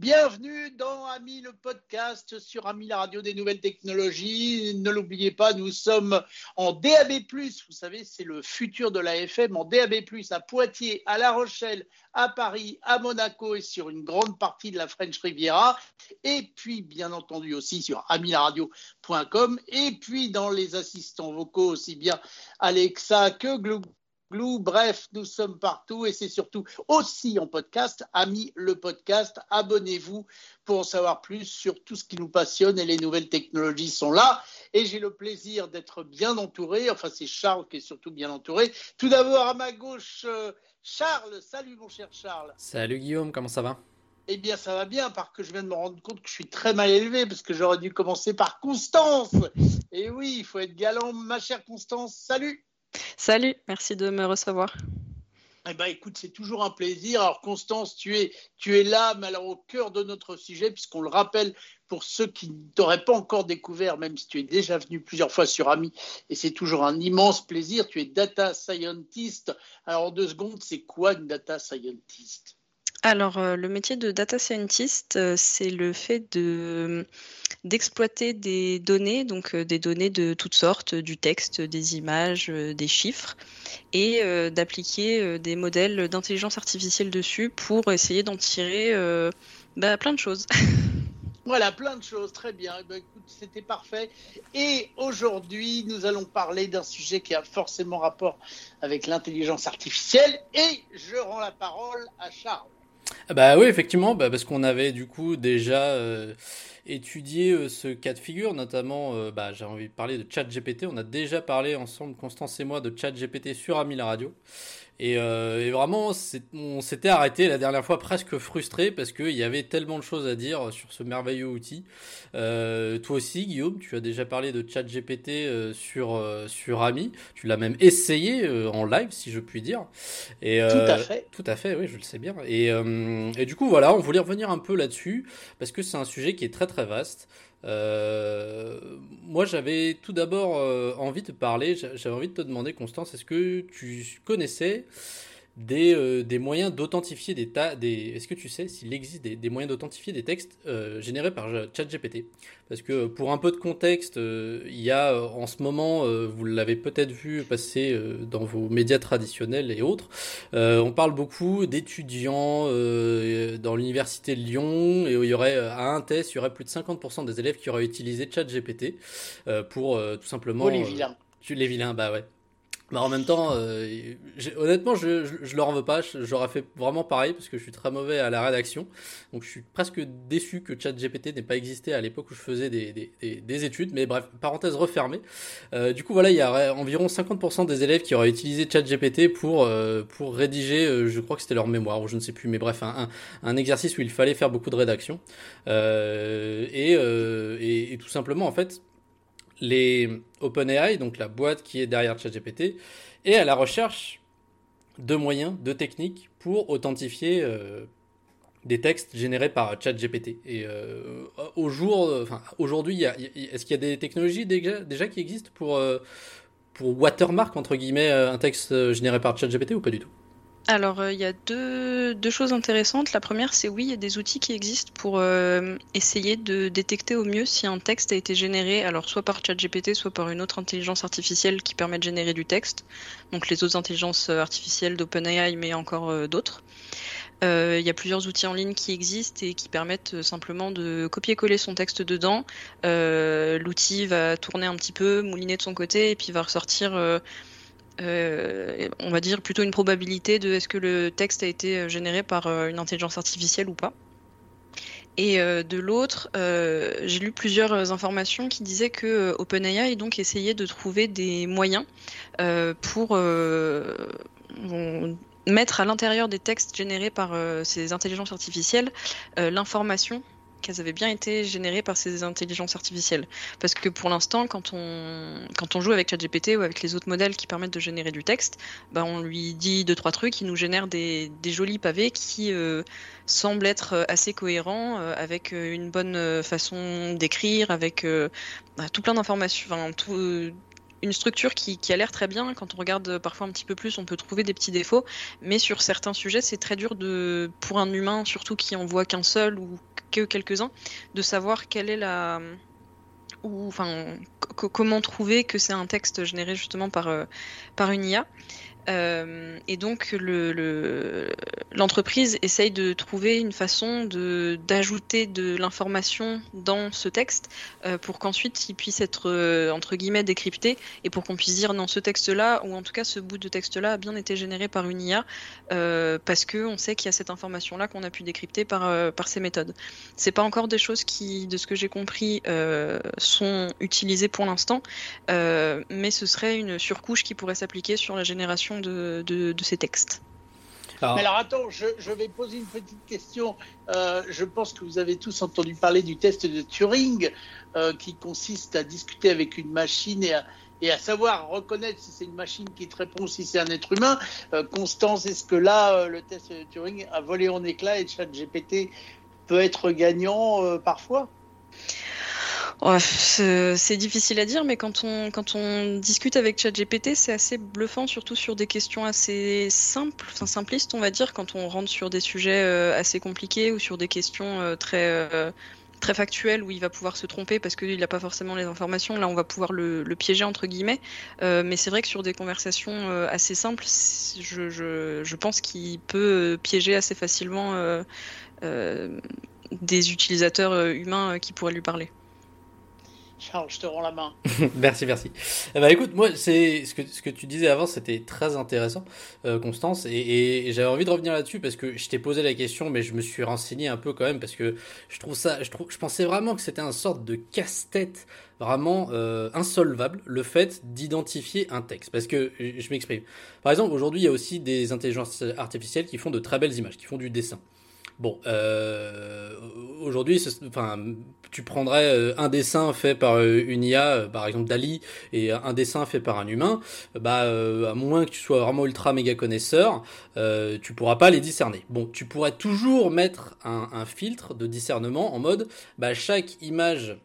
Bienvenue dans Ami le podcast sur Ami la radio des nouvelles technologies. Ne l'oubliez pas, nous sommes en DAB+. Vous savez, c'est le futur de la FM en DAB+, à Poitiers, à La Rochelle, à Paris, à Monaco et sur une grande partie de la French Riviera. Et puis, bien entendu, aussi sur amilaradio.com. Et puis, dans les assistants vocaux, aussi bien Alexa que Glou Glou, bref, nous sommes partout et c'est surtout aussi en podcast. Amis le podcast, abonnez-vous pour en savoir plus sur tout ce qui nous passionne et les nouvelles technologies sont là. Et j'ai le plaisir d'être bien entouré. Enfin, c'est Charles qui est surtout bien entouré. Tout d'abord, à ma gauche, euh, Charles. Salut, mon cher Charles. Salut, Guillaume. Comment ça va? Eh bien, ça va bien, parce que je viens de me rendre compte que je suis très mal élevé, parce que j'aurais dû commencer par Constance. Et oui, il faut être galant, ma chère Constance. Salut. Salut, merci de me recevoir. Eh ben, écoute, c'est toujours un plaisir. Alors, Constance, tu es, tu es là, mais alors au cœur de notre sujet, puisqu'on le rappelle pour ceux qui ne t'auraient pas encore découvert, même si tu es déjà venu plusieurs fois sur Ami, et c'est toujours un immense plaisir. Tu es data scientist. Alors, en deux secondes, c'est quoi une data scientist? Alors, euh, le métier de data scientist, euh, c'est le fait de d'exploiter des données, donc euh, des données de toutes sortes, du texte, des images, des chiffres, et d'appliquer des modèles d'intelligence artificielle dessus pour essayer d'en tirer bah, plein de choses. Voilà, plein de choses, très bien. Eh ben, écoute, c'était parfait. Et aujourd'hui, nous allons parler d'un sujet qui a forcément rapport avec l'intelligence artificielle. Et je rends la parole à Charles. Ah bah oui, effectivement, bah parce qu'on avait du coup déjà euh, étudié euh, ce cas de figure, notamment, euh, bah, j'ai envie de parler de ChatGPT. On a déjà parlé ensemble, Constance et moi, de ChatGPT sur Ami la radio. Euh, et, vraiment, on s'était arrêté la dernière fois presque frustré parce qu'il y avait tellement de choses à dire sur ce merveilleux outil. Euh, toi aussi, Guillaume, tu as déjà parlé de ChatGPT euh, sur sur Ami. Tu l'as même essayé en live, si je puis dire. Et, tout à fait. Tout à fait, oui, je le sais bien. Et, et du coup, voilà, on voulait revenir un peu là-dessus parce que c'est un sujet qui est très très vaste. Euh, moi, j'avais tout d'abord euh, envie de parler, j'avais envie de te demander, Constance, est-ce que tu connaissais des, euh, des moyens d'authentifier des tas. Des... Est-ce que tu sais s'il existe des, des moyens d'authentifier des textes euh, générés par ChatGPT? Parce que pour un peu de contexte, euh, il y a en ce moment, vous l'avez peut-être vu passer dans vos médias traditionnels et autres, on parle beaucoup d'étudiants dans l'université de Lyon et où il y aurait à un test, il y aurait plus de 50% des élèves qui auraient utilisé ChatGPT pour tout simplement. Oh, les vilains. Les vilains, bah ouais. Mais en même temps, euh, honnêtement, je, je, leur en veux pas. J'aurais fait vraiment pareil parce que je suis très mauvais à la rédaction. Donc je suis presque déçu que ChatGPT n'ait pas existé à l'époque où je faisais des, des, des, études. Mais bref, parenthèse refermée. Euh, du coup, voilà, il y a environ 50% des élèves qui auraient utilisé ChatGPT pour, euh, pour rédiger, euh, je crois que c'était leur mémoire ou je ne sais plus. Mais bref, un, un, exercice où il fallait faire beaucoup de rédaction. Euh, et, et, et tout simplement, en fait, les OpenAI, donc la boîte qui est derrière ChatGPT, est à la recherche de moyens, de techniques pour authentifier euh, des textes générés par ChatGPT. Et euh, au jour, enfin aujourd'hui, est-ce qu'il y a des technologies déjà, déjà qui existent pour euh, pour watermark entre guillemets un texte généré par ChatGPT ou pas du tout? Alors, euh, il y a deux, choses intéressantes. La première, c'est oui, il y a des outils qui existent pour euh, essayer de détecter au mieux si un texte a été généré, alors soit par ChatGPT, soit par une autre intelligence artificielle qui permet de générer du texte. Donc les autres intelligences artificielles d'OpenAI, mais encore euh, d'autres. Il y a plusieurs outils en ligne qui existent et qui permettent simplement de copier-coller son texte dedans. L'outil va tourner un petit peu, mouliner de son côté, et puis va ressortir euh, on va dire plutôt une probabilité de est-ce que le texte a été euh, généré par euh, une intelligence artificielle ou pas. Et de l'autre, j'ai lu plusieurs informations qui disaient que OpenAI donc essayait de trouver des moyens pour mettre à l'intérieur des textes générés par ces intelligences artificielles l'information qu'elles avaient bien été générées par ces intelligences artificielles. Parce que pour l'instant, quand on, quand on joue avec ChatGPT ou avec les autres modèles qui permettent de générer du texte, bah on lui dit deux, trois trucs, il nous génère des, des jolis pavés qui euh, semblent être assez cohérents, euh, avec euh, une bonne façon d'écrire, avec bah, tout plein d'informations, une structure qui, a l'air très bien. Quand on regarde parfois un petit peu plus, on peut trouver des petits défauts. Mais sur certains sujets, c'est très dur de, pour un humain, surtout qui en voit qu'un seul ou que quelques-uns, de savoir quelle est la ou enfin comment trouver que c'est un texte généré justement par par une IA. Euh, et donc l'entreprise le, essaye de trouver une façon d'ajouter de l'information dans ce texte euh, pour qu'ensuite il puisse être euh, entre guillemets décrypté et pour qu'on puisse dire non ce texte-là ou en tout cas ce bout de texte-là a bien été généré par une IA parce que on sait qu'il y a cette information-là qu'on a pu décrypter par par ces méthodes. C'est pas encore des choses qui, de ce que j'ai compris, sont utilisées pour l'instant, mais ce serait une surcouche qui pourrait s'appliquer sur la génération de, ces textes. Alors, Mais alors attends, je, vais poser une petite question. Euh, je pense que vous avez tous entendu parler du test de Turing, euh, qui consiste à discuter avec une machine et à, et à savoir reconnaître si c'est une machine qui te répond, si c'est un être humain. Euh, Constance, est-ce que là, le test de Turing a volé en éclats et ChatGPT peut être gagnant parfois? C'est difficile à dire, mais quand on, quand on discute avec ChatGPT, c'est assez bluffant, surtout sur des questions assez simples, enfin simplistes, on va dire, quand on rentre sur des sujets euh, assez compliqués ou sur des questions euh, très, euh, très factuelles où il va pouvoir se tromper parce qu'il n'a pas forcément les informations. Là, on va pouvoir le, piéger, entre guillemets. mais c'est vrai que sur des conversations assez simples, je pense qu'il peut piéger assez facilement des utilisateurs humains qui pourraient lui parler. Charles, je te rends la main. merci, merci. Eh ben, écoute, moi, c'est ce que, ce que tu disais avant, c'était très intéressant, euh, Constance, et, j'avais envie de revenir là-dessus parce que je t'ai posé la question, mais je me suis renseigné un peu quand même parce que je trouve ça, je trouve, je pensais vraiment que c'était un sorte de casse-tête vraiment euh, insolvable le fait d'identifier un texte. Parce que je m'exprime. Par exemple, aujourd'hui, il y a aussi des intelligences artificielles qui font de très belles images, qui font du dessin. Bon, euh, aujourd'hui, enfin, tu prendrais euh, un dessin fait par euh, une IA, par exemple Dali, et un dessin fait par un humain, bah, à moins que tu sois vraiment ultra méga connaisseur, tu pourras pas les discerner. Bon, tu pourrais toujours mettre un, un filtre de discernement en mode, bah, chaque image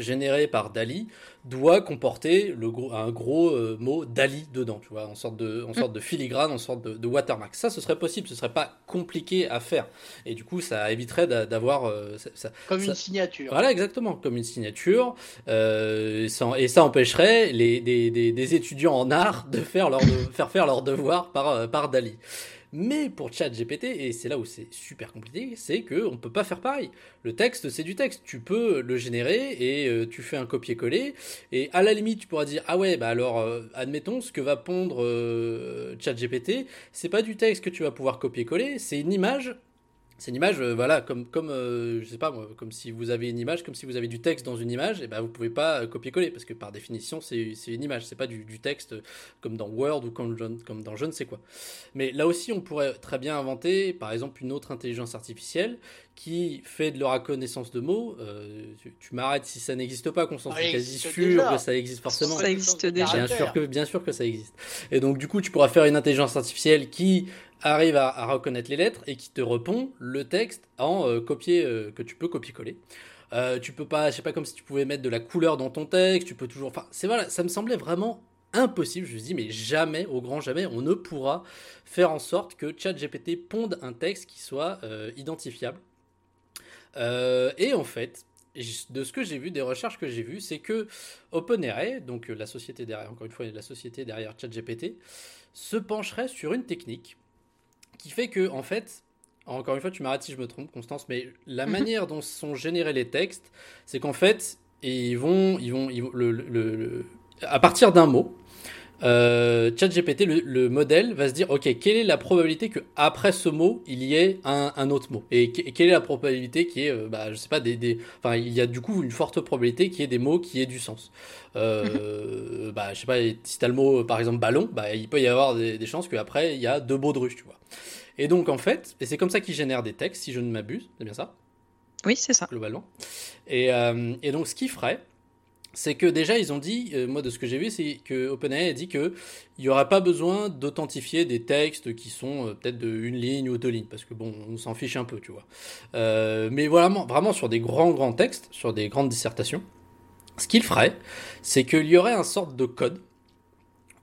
générée par Dali doit comporter le gros, un gros euh, mot Dali dedans, tu vois, en sorte de, en sorte de filigrane, en sorte de, watermark. Ça, ce serait possible, ce serait pas compliqué à faire. Et du coup, ça éviterait d'avoir. Euh, ça, comme une signature. Voilà, exactement, comme une signature. Euh, et ça empêcherait les, des, des, des, étudiants en art de faire leur, de, faire, faire leur devoir par, par Dali. Mais pour ChatGPT, et c'est là où c'est super compliqué, c'est qu'on ne peut pas faire pareil. Le texte, c'est du texte. Tu peux le générer et euh, tu fais un copier-coller. Et à la limite, tu pourras dire Ah ouais, bah alors, euh, admettons, ce que va pondre euh, ChatGPT, c'est pas du texte que tu vas pouvoir copier-coller, c'est une image c'est une image, euh, voilà, comme, comme euh, je sais pas, comme si vous avez une image, comme si vous avez du texte dans une image, et ben vous pouvez pas euh, copier-coller parce que par définition c'est une image, c'est pas du, du, texte comme dans Word ou comme, comme dans je ne sais quoi. Mais là aussi, on pourrait très bien inventer, par exemple, une autre intelligence artificielle qui fait de la reconnaissance de mots. tu, m'arrêtes si ça n'existe pas, Constance, je quasi sûr que ça existe forcément. Ça existe déjà. Bien sûr que, bien sûr que ça existe. Et donc du coup, tu pourras faire une intelligence artificielle qui arrive à, reconnaître les lettres et qui te répond le texte en euh, copier euh, que tu peux copier-coller. Euh, tu peux pas, je sais pas comme si tu pouvais mettre de la couleur dans ton texte, tu peux toujours, enfin, c'est voilà, ça me semblait vraiment impossible. Je me dis, mais jamais, au grand jamais, on ne pourra faire en sorte que ChatGPT ponde un texte qui soit identifiable. et en fait, de ce que j'ai vu, des recherches que j'ai vues, c'est que OpenAI, donc la société derrière, encore une fois, la société derrière ChatGPT, se pencherait sur une technique qui fait que, en fait, encore une fois, tu m'arrêtes si je me trompe, Constance, mais la mhm. manière dont sont générés les textes, c'est qu'en fait, ils vont, ils vont, le, à partir d'un mot, euh, ChatGPT, le, modèle va se dire, ok, quelle est la probabilité que après ce mot il y ait un, autre mot? Et, quelle est la probabilité qui est, euh, bah, je sais pas, des, des, enfin, il y a du coup une forte probabilité qu'il y ait des mots qui aient du sens. Euh, bah, je sais pas, si t'as le mot par exemple ballon, bah, il peut y avoir des, des chances qu'après il y a deux baudruches, tu vois. Et donc, en fait, et c'est comme ça qu'ils génèrent des textes, si je ne m'abuse, c'est bien ça? Oui, c'est ça. Globalement. Et, euh, et donc, ce qu'ils feraient, c'est que déjà, ils ont dit, euh, moi, de ce que j'ai vu, c'est que OpenAI a dit qu'il n'y aurait pas besoin d'authentifier des textes qui sont euh, peut-être de une ligne ou deux lignes, parce que bon, on s'en fiche un peu, tu vois. mais voilà, vraiment sur des grands, grands textes, sur des grandes dissertations, ce qu'il ferait, c'est qu'il y aurait un sorte de code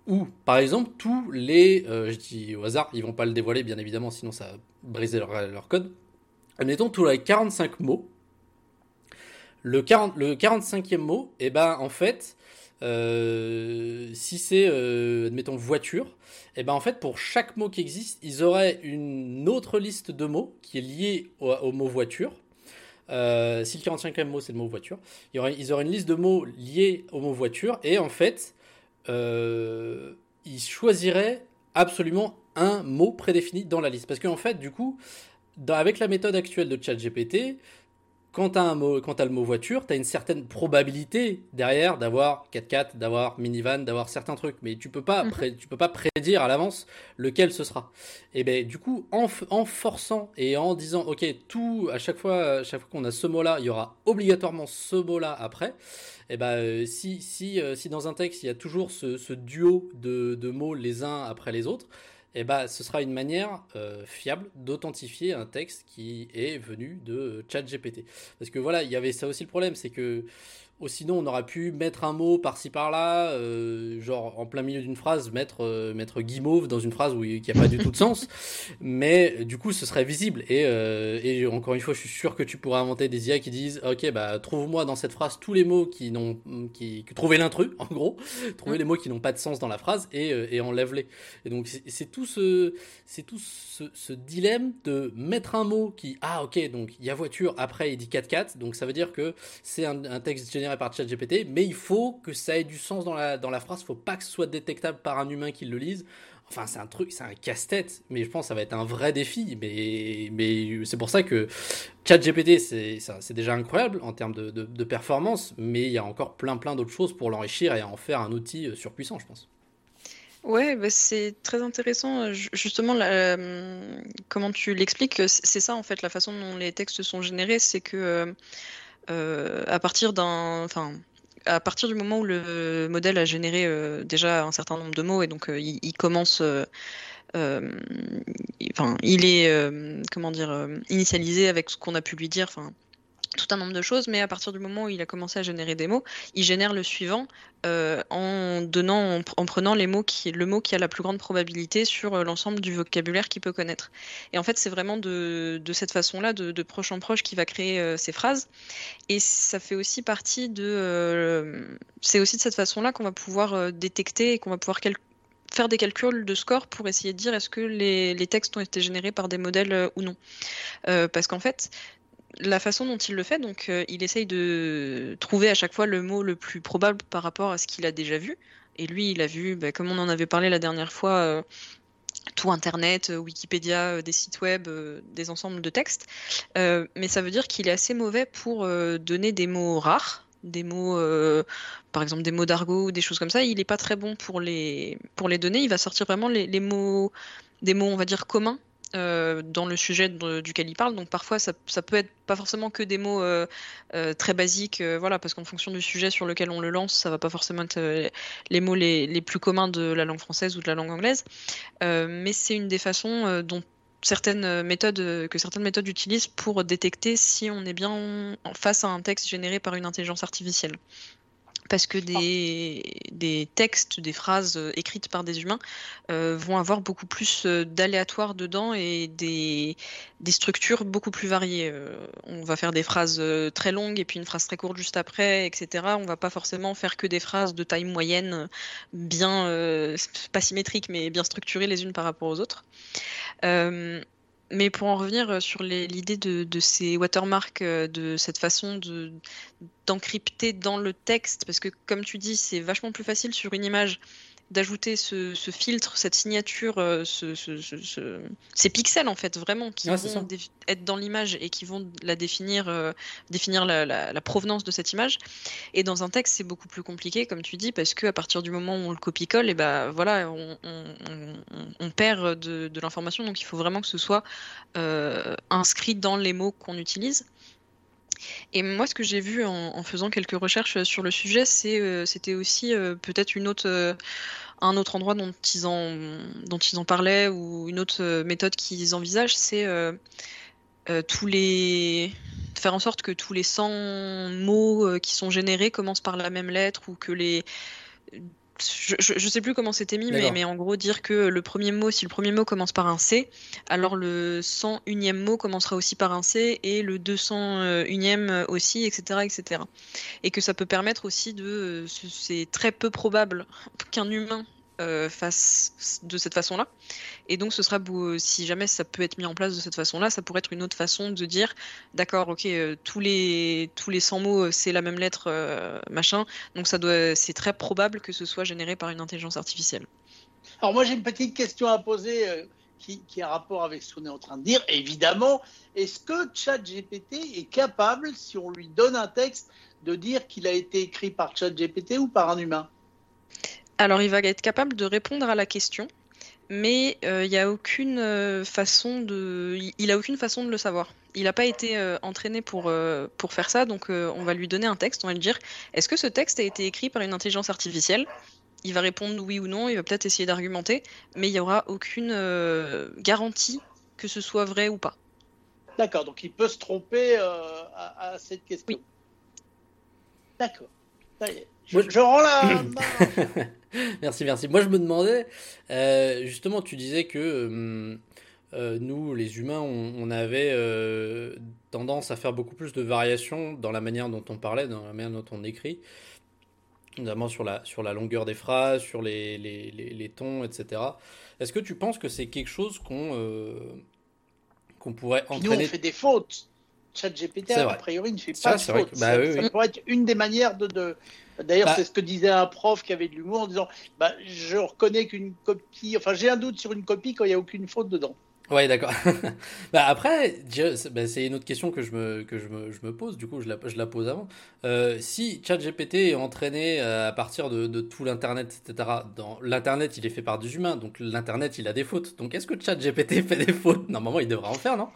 ou, par exemple, tous les, euh, je dis au hasard, ils vont pas le dévoiler bien évidemment, sinon ça briserait leur, leur code. admettons, tu as 45 mots. Le, 40, le 45e mot, et eh ben, en fait, euh, si c'est, euh, admettons, voiture, et eh ben en fait, pour chaque mot qui existe, ils auraient une autre liste de mots qui est liée au, mot voiture. Euh, si le 45e mot c'est le mot voiture, il y aurait, ils auraient une liste de mots liés au mot voiture et en fait, ils choisiraient absolument un mot prédéfini dans la liste. Parce qu'en fait, du coup, avec la méthode actuelle de ChatGPT, quand tu as, le mot voiture, tu as une certaine probabilité derrière d'avoir 4x4, d'avoir minivan, d'avoir certains trucs. Mais tu peux pas, mhm. tu peux pas prédire à l'avance lequel ce sera. Et ben du coup, en, forçant et en disant, ok, tout, à chaque fois, chaque fois qu'on a ce mot-là, il y aura obligatoirement ce mot-là après. Et ben euh, si, si, euh, si dans un texte, il y a toujours ce, duo de, de mots les uns après les autres, eh ben, ce sera une manière euh, fiable d'authentifier un texte qui est venu de ChatGPT. Parce que voilà, il y avait ça aussi le problème, c'est que ou sinon, on aurait pu mettre un mot par-ci par-là, euh, genre en plein milieu d'une phrase, mettre, euh, mettre guimauve dans une phrase où il n'y a pas du tout de sens. Mais du coup, ce serait visible. Et, euh, et, encore une fois, je suis sûr que tu pourrais inventer des IA qui disent Ok, bah, trouve-moi dans cette phrase tous les mots qui n'ont. Qui, trouvez l'intrus, en gros. Trouvez les mots qui n'ont pas de sens dans la phrase et, et enlève-les. Et donc, c'est tout, ce, tout ce, ce, dilemme de mettre un mot qui. Ah, ok, donc il y a voiture, après il dit 4x4. Donc ça veut dire que c'est un, un texte général par ChatGPT, mais il faut que ça ait du sens dans la, dans la phrase. Il faut pas que ce soit détectable par un humain qui le lise. Enfin, c'est un truc, c'est un casse-tête, mais je pense que ça va être un vrai défi. Mais, mais c'est pour ça que ChatGPT, c'est déjà incroyable en termes de, de, performance, mais il y a encore plein, plein d'autres choses pour l'enrichir et en faire un outil euh, surpuissant, je pense. Ouais, bah, c'est très intéressant. Euh, justement, euh, comment tu l'expliques, c'est ça en fait, la façon dont les textes sont générés, c'est que à partir d'un, enfin, à partir du moment où le modèle a généré euh, déjà un certain nombre de mots et donc euh, il, commence, enfin, il est, comment dire, initialisé avec ce qu'on a pu lui dire, enfin, tout un nombre de choses, mais à partir du moment où il a commencé à générer des mots, il génère le suivant euh, en donnant, en, prenant les mots qui, le mot qui a la plus grande probabilité sur euh, l'ensemble du vocabulaire qu'il peut connaître. Et en fait, c'est vraiment de, cette façon-là, de, proche en proche, qu'il va créer euh, ces phrases. Et ça fait aussi partie de, c'est aussi de cette façon-là qu'on va pouvoir détecter et qu'on va pouvoir faire des calculs de score pour essayer de dire est-ce que les, textes ont été générés par des modèles ou non. parce qu'en fait, la façon dont il le fait, donc euh, il essaye de trouver à chaque fois le mot le plus probable par rapport à ce qu'il a déjà vu. Et lui, il a vu, bah, comme on en avait parlé la dernière fois, euh, tout Internet, euh, Wikipédia, des sites web, des ensembles de textes. mais ça veut dire qu'il est assez mauvais pour donner des mots rares, des mots, par exemple des mots d'argot ou des choses comme ça. Il n'est pas très bon pour les, pour les donner. Il va sortir vraiment les mots, des mots, on va dire, communs euh, dans le sujet duquel il parle. Donc parfois, ça, peut être pas forcément que des mots euh, euh, très basiques, voilà, parce qu'en fonction du sujet sur lequel on le lance, ça va pas forcément être les mots les, plus communs de la langue française ou de la langue anglaise. mais c'est une des façons dont certaines méthodes que certaines méthodes utilisent pour détecter si on est bien face à un texte généré par une intelligence artificielle parce que des, des, textes, des phrases euh, écrites par des humains euh, vont avoir beaucoup plus euh, d'aléatoires dedans et des, des, structures beaucoup plus variées. on va faire des phrases très longues et puis une phrase très courte juste après, etc. On va pas forcément faire que des phrases de taille moyenne, bien, pas symétriques, mais bien structurées les unes par rapport aux autres. Mais pour en revenir euh, sur l'idée de, ces watermarks, euh, de cette façon d'encrypter dans le texte, parce que comme tu dis, c'est vachement plus facile sur une image d'ajouter ce, filtre, cette signature, euh, ces pixels en fait vraiment qui vont être dans l'image et qui vont la définir, euh, définir la, provenance de cette image. Et dans un texte, c'est beaucoup plus compliqué, comme tu dis, parce qu'à partir du moment où on le copie-colle, et eh ben voilà, on, perd de, l'information. Donc il faut vraiment que ce soit euh, inscrit dans les mots qu'on utilise. Et moi, ce que j'ai vu en, faisant quelques recherches sur le sujet, c'est, c'était aussi peut-être une autre, un autre endroit dont ils en, parlaient ou une autre euh, méthode qu'ils envisagent, c'est euh, euh, les faire en sorte que tous les 100 mots qui sont générés commencent par la même lettre ou que les je, ne sais plus comment c'était mis, mais, en gros, dire que le premier mot, si le premier mot commence par un C, alors le 101e mot commencera aussi par un C et le 201e aussi, etc., etc. Et que ça peut permettre aussi de. C'est très peu probable qu'un humain euh, face de cette façon-là. Et donc, ce sera, si jamais ça peut être mis en place de cette façon-là, ça pourrait être une autre façon de dire, d'accord, ok, euh, tous les tous les 100 mots, euh, c'est la même lettre, machin. Donc, ça doit, c'est très probable que ce soit généré par une intelligence artificielle. Alors, moi, j'ai une petite question à poser. Qui, qui, a rapport avec ce qu'on est en train de dire. Évidemment, est-ce que ChatGPT est capable, si on lui donne un texte, de dire qu'il a été écrit par ChatGPT ou par un humain? Alors, il va être capable de répondre à la question, mais euh, il a aucune euh, façon de, il a aucune façon de le savoir. Il n'a pas été euh, entraîné pour, pour faire ça, donc on va lui donner un texte, on va lui dire est-ce que ce texte a été écrit par une intelligence artificielle? Il va répondre oui ou non, il va peut-être essayer d'argumenter, mais il n'y aura aucune garantie que ce soit vrai ou pas. D'accord, donc il peut se tromper à, cette question. Oui. D'accord. Je, rends la. merci, merci. Moi, je me demandais, euh, justement, tu disais que euh, euh, nous, les humains, on, avait tendance à faire beaucoup plus de variations dans la manière dont on parlait, dans la manière dont on écrit, notamment sur la, sur la longueur des phrases, sur les, les, les, tons, etc. Est-ce que tu penses que c'est quelque chose qu'on qu'on pourrait entraîner Nous, on fait des fautes. ChatGPT, a priori, ne fait pas de faute. Bah ça, pourrait être une des manières de. D'ailleurs, bah c'est ce que disait un prof qui avait de l'humour en disant bah, Je reconnais qu'une copie. Enfin, j'ai un doute sur une copie quand il n'y a aucune faute dedans. Ouais, d'accord. bah après, bah, c'est une autre question que je me, que je me, je me pose, du coup, je la, je la pose avant. Euh, si ChatGPT est entraîné euh, à partir de, de tout l'Internet, etc., dans l'Internet, il est fait par des humains, donc l'Internet, il a des fautes. Donc est-ce que ChatGPT fait des fautes? Normalement, il devrait en faire, non?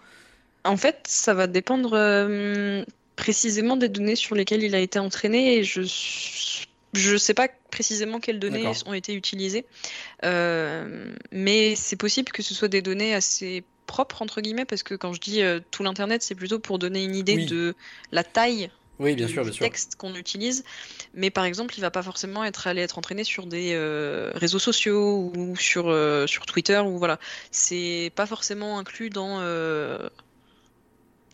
En fait, ça va dépendre euh, précisément des données sur lesquelles il a été entraîné et je je sais pas précisément quelles données ont été utilisées, euh, mais c'est possible que ce soit des données assez propres entre guillemets parce que quand je dis euh, tout l'internet, c'est plutôt pour donner une idée de la taille oui, bien texte qu'on utilise. Mais par exemple, il va pas forcément être allé être entraîné sur des réseaux sociaux ou sur, sur Twitter ou voilà. C'est pas forcément inclus dans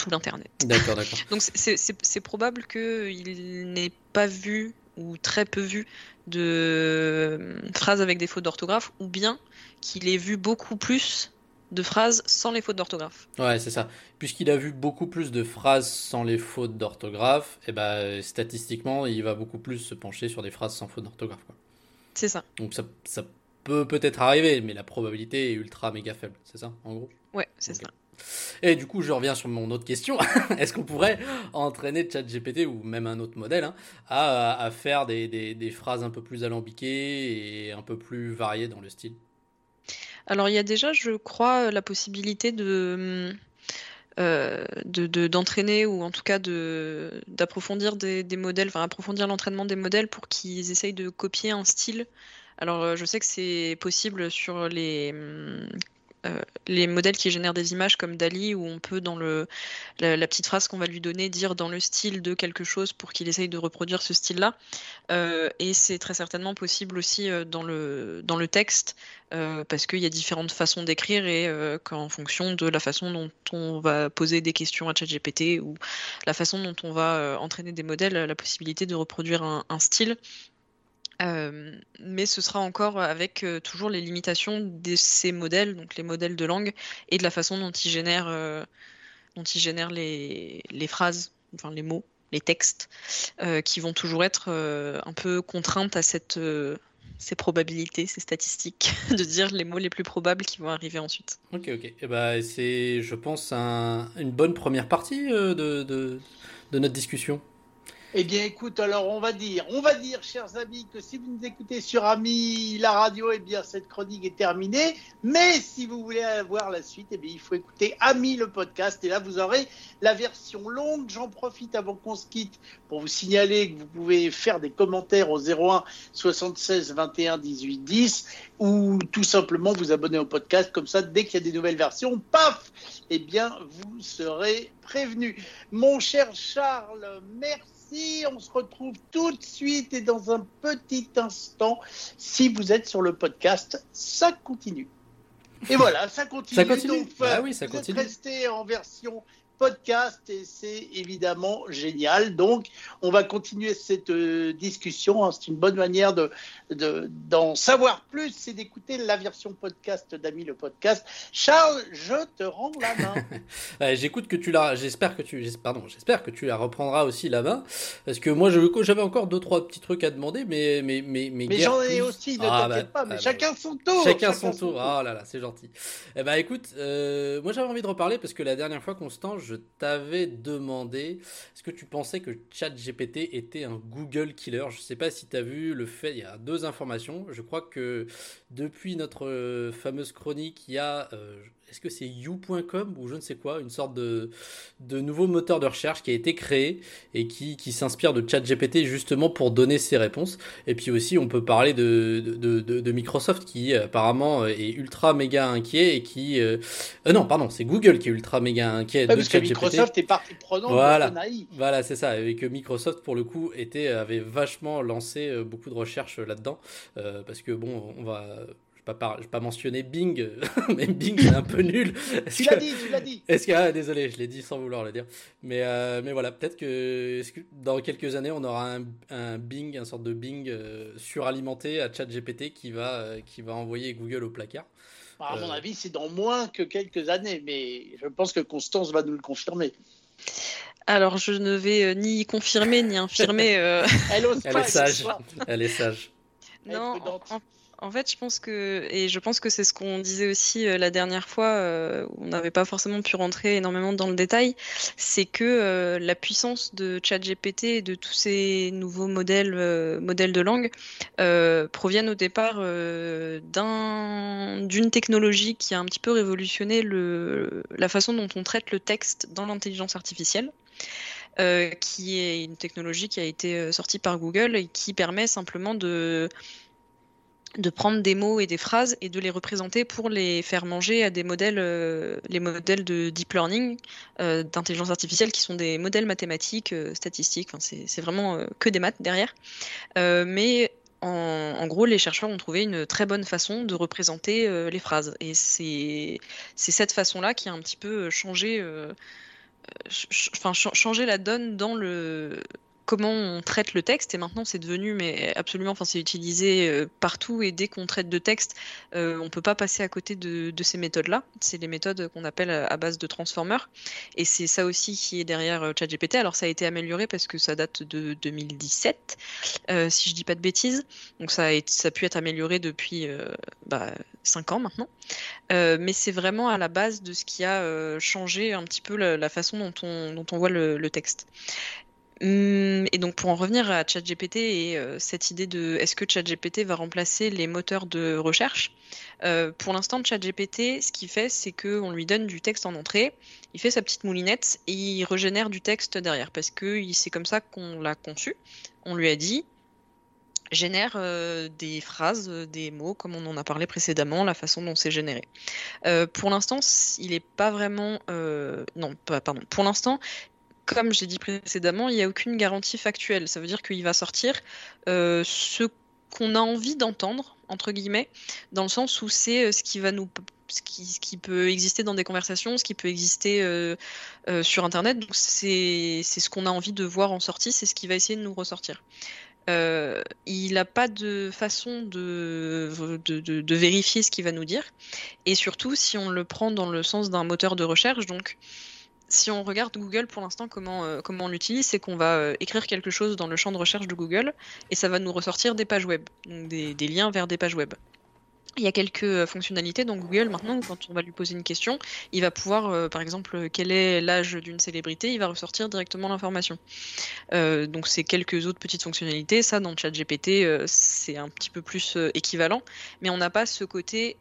tout l'Internet. D'accord, d'accord. Donc c'est probable qu'il n'ait pas vu ou très peu vu de euh, phrases avec des fautes d'orthographe, ou bien qu'il ait vu beaucoup plus de phrases sans les fautes d'orthographe. Ouais, c'est ça. Puisqu'il a vu beaucoup plus de phrases sans les fautes d'orthographe, et eh ben statistiquement, il va beaucoup plus se pencher sur des phrases sans fautes d'orthographe. C'est ça. Donc ça, ça peut peut-être arriver, mais la probabilité est ultra méga faible, c'est ça, en gros? Ouais, c'est ça. Et du coup, je reviens sur mon autre question. Est-ce qu'on pourrait entraîner ChatGPT ou même un autre modèle hein, à, faire des, phrases un peu plus alambiquées et un peu plus variées dans le style? Alors, il y a déjà, je crois, la possibilité de. Euh, d'entraîner ou en tout cas d'approfondir des, des, modèles, enfin approfondir l'entraînement des modèles pour qu'ils essayent de copier un style. Alors euh, je sais que c'est possible sur les euh, les modèles qui génèrent des images comme Dali, où on peut, dans le, la, petite phrase qu'on va lui donner, dire dans le style de quelque chose pour qu'il essaye de reproduire ce style-là. Euh, et c'est très certainement possible aussi euh, dans, le, dans le texte, parce qu'il y a différentes façons d'écrire et qu'en fonction de la façon dont on va poser des questions à ChatGPT ou la façon dont on va entraîner des modèles, la possibilité de reproduire un style euh, mais ce sera encore avec euh, toujours les limitations de ces modèles, donc les modèles de langue, et de la façon dont ils génèrent, euh, dont ils génèrent les, phrases, enfin les mots, les textes, qui vont toujours être un peu contraintes à cette, ces probabilités, ces statistiques, de dire les mots les plus probables qui vont arriver ensuite. Ok, ok. Eh ben, c'est, je pense, un, une bonne première partie de, de notre discussion. Eh bien, écoute, alors on va dire, on va dire, chers amis, que si vous nous écoutez sur Ami la radio, eh bien, cette chronique est terminée. Mais si vous voulez avoir la suite, eh bien, il faut écouter Ami le podcast. Et là, vous aurez la version longue. J'en profite avant qu'on se quitte pour vous signaler que vous pouvez faire des commentaires au 01 76 21 18 10 ou tout simplement vous abonner au podcast. Comme ça, dès qu'il y a des nouvelles versions, paf, eh bien, vous serez prévenu. Mon cher Charles, merci merci. On se retrouve tout de suite et dans un petit instant. Si vous êtes sur le podcast, ça continue. Et voilà, ça continue. Ça continue. Donc, euh, oui, ça vous êtes continue. resté en version podcast et c'est évidemment génial. Donc, on va continuer cette euh, discussion. hein. C'est une bonne manière de de- d'en savoir plus, c'est d'écouter la version podcast d'Ami le podcast. Charles, je te rends la main. Ouais, J'écoute que tu la, j'espère que tu, pardon, j'espère que tu la reprendras aussi la main, parce que moi, j'avais encore deux trois petits trucs à demander, mais mais mais mais, Mais j'en ai plus. aussi, ne Ah, t'inquiète bah, pas. Mais ah, bah, chacun son tour. Chacun son tour. Ah là là, c'est gentil. Eh ben écoute, euh, moi j'avais envie de reparler parce que la dernière fois, Constant, je t'avais demandé est-ce que tu pensais que ChatGPT était un Google killer? Je sais pas si tu as vu le fait, il y a deux informations. Je crois que depuis notre euh, fameuse chronique, il y a, euh, est-ce que c'est you.com ou je ne sais quoi, une sorte de, de nouveau moteur de recherche qui a été créé et qui, qui s'inspire de ChatGPT justement pour donner ses réponses. Et puis aussi, on peut parler de, de, Microsoft qui euh, apparemment est ultra méga inquiet et qui... Euh, euh, non, pardon, c'est Google qui est ultra méga inquiet Ouais, de parce que. Microsoft est partie prenante Voilà. de. Voilà, c'est ça. Et que Microsoft, pour le coup, était, avait vachement lancé euh, beaucoup de recherches euh, là-dedans. Euh, parce que, bon, on va. Je ne vais pas, par- je vais pas mentionner Bing, mais Bing, c'est un peu nul. Tu que- l'as dit, tu l'as dit. Est-ce que, ah, désolé, je l'ai dit sans vouloir le dire. Mais, euh, mais voilà, peut-être que, dans quelques années, on aura un, un Bing, un sorte de Bing euh, suralimenté à ChatGPT qui va, euh, qui va envoyer Google au placard. À mon Euh. avis, c'est dans moins que quelques années, mais je pense que Constance va nous le confirmer. Alors, je ne vais euh, ni confirmer ni infirmer. euh, Elle ose Elle pas, est sage. Elle est sage. Elle est Non, en, en fait, je pense que, et je pense que c'est ce qu'on disait aussi euh, la dernière fois, euh, on n'avait pas forcément pu rentrer énormément dans le détail, c'est que euh, la puissance de ChatGPT et de tous ces nouveaux modèles, de langue proviennent au départ d'un, d'une technologie qui a un petit peu révolutionné le, la façon dont on traite le texte dans l'intelligence artificielle. qui est une technologie qui a été sortie par Google et qui permet simplement de, de prendre des mots et des phrases et de les représenter pour les faire manger à des modèles, euh, les modèles de deep learning, euh, d'intelligence artificielle, qui sont des modèles mathématiques, euh, statistiques. Enfin, c'est vraiment que des maths derrière. Mais en, gros, les chercheurs ont trouvé une très bonne façon de représenter les phrases. Et c'est cette façon-là qui a un petit peu changé, changé la donne dans le comment on traite le texte et maintenant c'est devenu mais absolument enfin c'est utilisé euh, partout et dès qu'on traite de texte euh, on peut pas passer à côté de, ces méthodes là c'est les méthodes qu'on appelle à à base de transformers et c'est ça aussi qui est derrière euh, ChatGPT. Alors ça a été amélioré parce que ça date de 2017 euh, si je dis pas de bêtises. Donc ça a, pu être amélioré depuis euh, bah, 5 ans maintenant. Euh, mais c'est vraiment à la base de ce qui a euh, changé un petit peu la, façon dont on, voit le, texte Et donc pour en revenir à ChatGPT et euh, cette idée de est-ce que ChatGPT va remplacer les moteurs de recherche euh, Pour l'instant, ChatGPT, ce qu'il fait, c'est qu'on lui donne du texte en entrée, il fait sa petite moulinette et il régénère du texte derrière parce que c'est comme ça qu'on l'a conçu. On lui a dit génère euh, des phrases, des mots, comme on en a parlé précédemment, la façon dont c'est généré. Pour l'instant, il n'est pas vraiment... non, pardon. Pour l'instant, comme j'ai dit précédemment, il n'y a aucune garantie factuelle. Ça veut dire qu'il va sortir euh, ce qu'on a envie d'entendre, entre guillemets, dans le sens où c'est euh, ce qui va nous... Ce qui, peut exister dans des conversations, ce qui peut exister euh, sur Internet. Donc c'est ce qu'on a envie de voir en sortie, c'est ce qui va essayer de nous ressortir. Il n'a pas de façon de- de vérifier ce qu'il va nous dire. Et surtout, si on le prend dans le sens d'un moteur de recherche, donc si on regarde Google pour l'instant, comment, euh, comment on l'utilise, c'est qu'on va euh, écrire quelque chose dans le champ de recherche de Google et ça va nous ressortir des pages web, donc des, liens vers des pages web. Il y a quelques euh, fonctionnalités dans Google maintenant, quand on va lui poser une question, il va pouvoir, par exemple, quel est l'âge d'une célébrité, il va ressortir directement l'information. Donc c'est quelques autres petites fonctionnalités. Ça, dans ChatGPT, c'est un petit peu plus équivalent, mais on n'a pas ce côté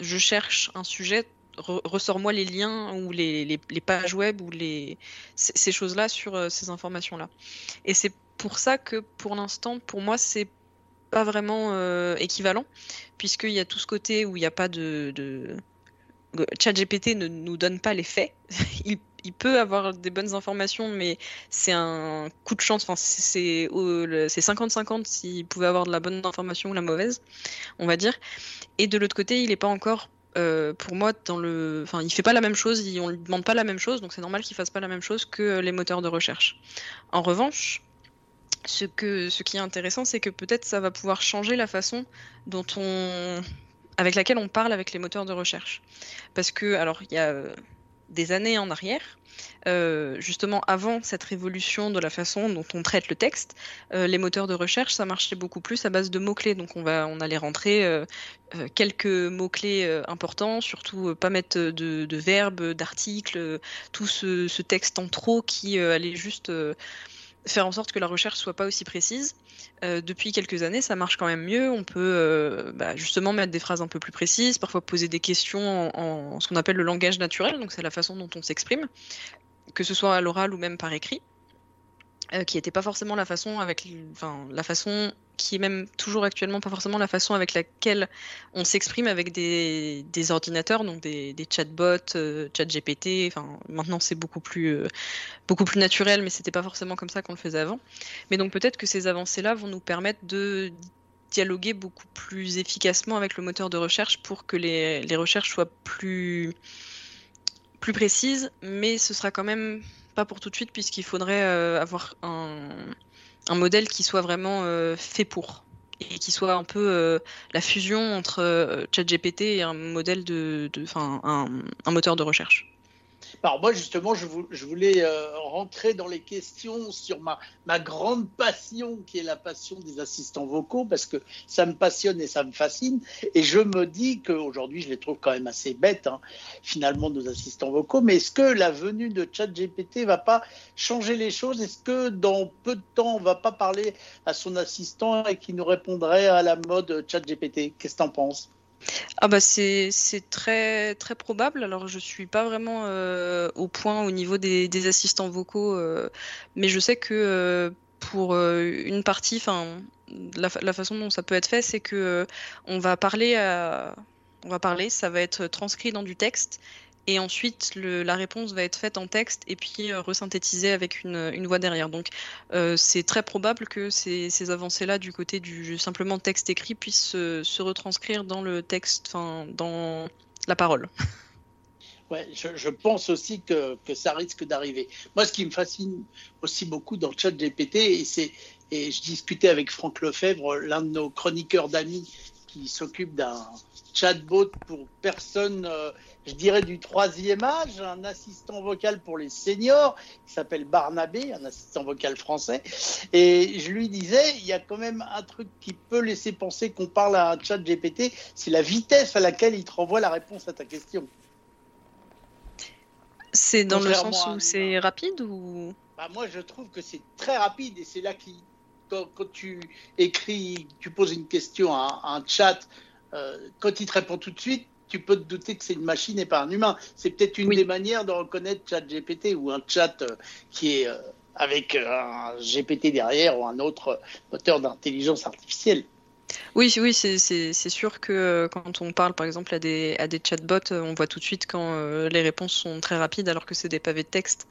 je cherche un sujet, re- ressors-moi les liens ou les, pages web ou les, ces choses-là sur euh, ces informations-là. Et c'est pour ça que pour l'instant, pour moi, c'est pas vraiment euh, équivalent, puisqu'il y a tout ce côté où il n'y a pas de. ChatGPT ne nous donne pas les faits. il, il peut avoir des bonnes informations, mais c'est un coup de chance. Enfin, c'est 50-50 s'il pouvait avoir de la bonne information ou la mauvaise, on va dire. Et de l'autre côté, il n'est pas encore euh, pour moi, dans le, enfin, il fait pas la même chose, on lui demande pas la même chose, donc c'est normal qu'il fasse pas la même chose que les moteurs de recherche. En revanche, ce, que, ce qui est intéressant, c'est que peut-être ça va pouvoir changer la façon dont on, avec laquelle on parle avec les moteurs de recherche. Parce que, alors, il y a des années en arrière, euh, justement avant cette révolution de la façon dont on traite le texte, euh, les moteurs de recherche, ça marchait beaucoup plus à base de mots-clés. Donc on, va, on allait rentrer quelques mots-clés importants, surtout pas mettre de, verbes, d'articles, tout ce, texte en trop qui allait juste faire en sorte que la recherche soit pas aussi précise. Euh, depuis quelques années, ça marche quand même mieux. On peut euh, bah, justement mettre des phrases un peu plus précises, parfois poser des questions en, ce qu'on appelle le langage naturel, donc c'est la façon dont on s'exprime, que ce soit à l'oral ou même par écrit. Euh, qui n'était pas forcément la façon avec, enfin, la façon qui est même toujours actuellement pas forcément la façon avec laquelle on s'exprime avec des, ordinateurs, donc des, des chatbots, euh, chat GPT. Enfin, maintenant c'est beaucoup plus euh, beaucoup plus naturel, mais c'était pas forcément comme ça qu'on le faisait avant. Mais donc peut-être que ces avancées-là vont nous permettre de dialoguer beaucoup plus efficacement avec le moteur de recherche pour que les, les recherches soient plus plus précises, mais ce sera quand même pas pour tout de suite, puisqu'il faudrait euh, avoir un, modèle qui soit vraiment euh, fait pour. Et qui soit un peu euh, la fusion entre ChatGPT et un, un moteur de recherche. Alors moi justement, je, voulais euh, rentrer dans les questions sur ma, grande passion qui est la passion des assistants vocaux parce que ça me passionne et ça me fascine. Et je me dis qu'aujourd'hui, je les trouve quand même assez bêtes, hein, finalement, nos assistants vocaux. Mais est-ce que la venue de ChatGPT va pas changer les choses? Est-ce que dans peu de temps, on va pas parler à son assistant et qu'il nous répondrait à la mode ChatGPT? Qu'est-ce que tu en penses? Ah bah c'est très très probable. Alors je suis pas vraiment euh, au point au niveau des, assistants vocaux, euh, mais je sais que euh, pour une partie, enfin la, façon dont ça peut être fait, c'est que on va parler à, on va parler, ça va être transcrit dans du texte et ensuite la réponse va être faite en texte et puis euh, resynthétisée avec une, voix derrière. Donc euh, c'est très probable que ces, avancées-là du côté du simplement texte écrit puissent se, retranscrire dans le texte, enfin dans la parole. Ouais, je, pense aussi que, ça risque d'arriver. Moi, ce qui me fascine aussi beaucoup dans le chat GPT, et, et je discutais avec Franck Lefebvre, l'un de nos chroniqueurs d'amis qui s'occupe d'un chatbot pour personnes, euh, je dirais, du troisième âge, un assistant vocal pour les seniors qui s'appelle Barnabé, un assistant vocal français. Et je lui disais, il y a quand même un truc qui peut laisser penser qu'on parle à un chat GPT, c'est la vitesse à laquelle il te renvoie la réponse à ta question. C'est dans le sens où c'est rapide ou? Bah Moi, je trouve que c'est très rapide et c'est là qu'il quand, tu écris, tu poses une question à, un chat, euh, quand il te répond tout de suite, tu peux te douter que c'est une machine et pas un humain. C'est peut-être une des manières de reconnaître chat GPT ou un chat euh, qui est euh, avec un GPT derrière ou un autre moteur d'intelligence artificielle. Oui, oui, c'est sûr que quand on parle par exemple à des, à des chatbots, on voit tout de suite quand les réponses sont très rapides alors que c'est des pavés de texte.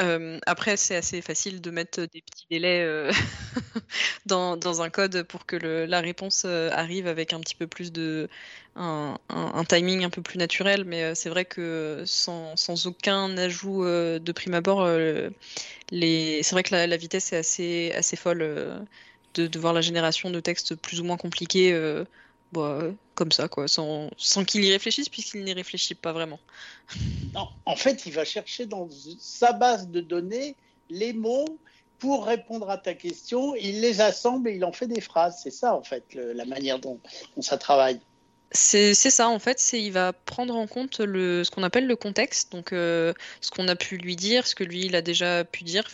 Euh, après, c'est assez facile de mettre des petits délais euh, dans, un code pour que le, la réponse euh, arrive avec un petit peu plus de un, timing un peu plus naturel. Mais c'est vrai que sans, aucun ajout de prime abord, c'est vrai que la, la, vitesse est assez, assez folle de, de, voir la génération de textes plus ou moins compliqués bah, comme ça, quoi, sans, sans qu'il y réfléchisse, puisqu'il n'y réfléchit pas vraiment. Non, en fait, il va chercher dans sa base de données les mots pour répondre à ta question. Il les assemble et il en fait des phrases. C'est ça, en fait, la manière dont ça travaille. C'est ça, en fait, c'est il va prendre en compte le, ce qu'on appelle le contexte, donc euh, ce qu'on a pu lui dire, ce que lui il a déjà pu dire,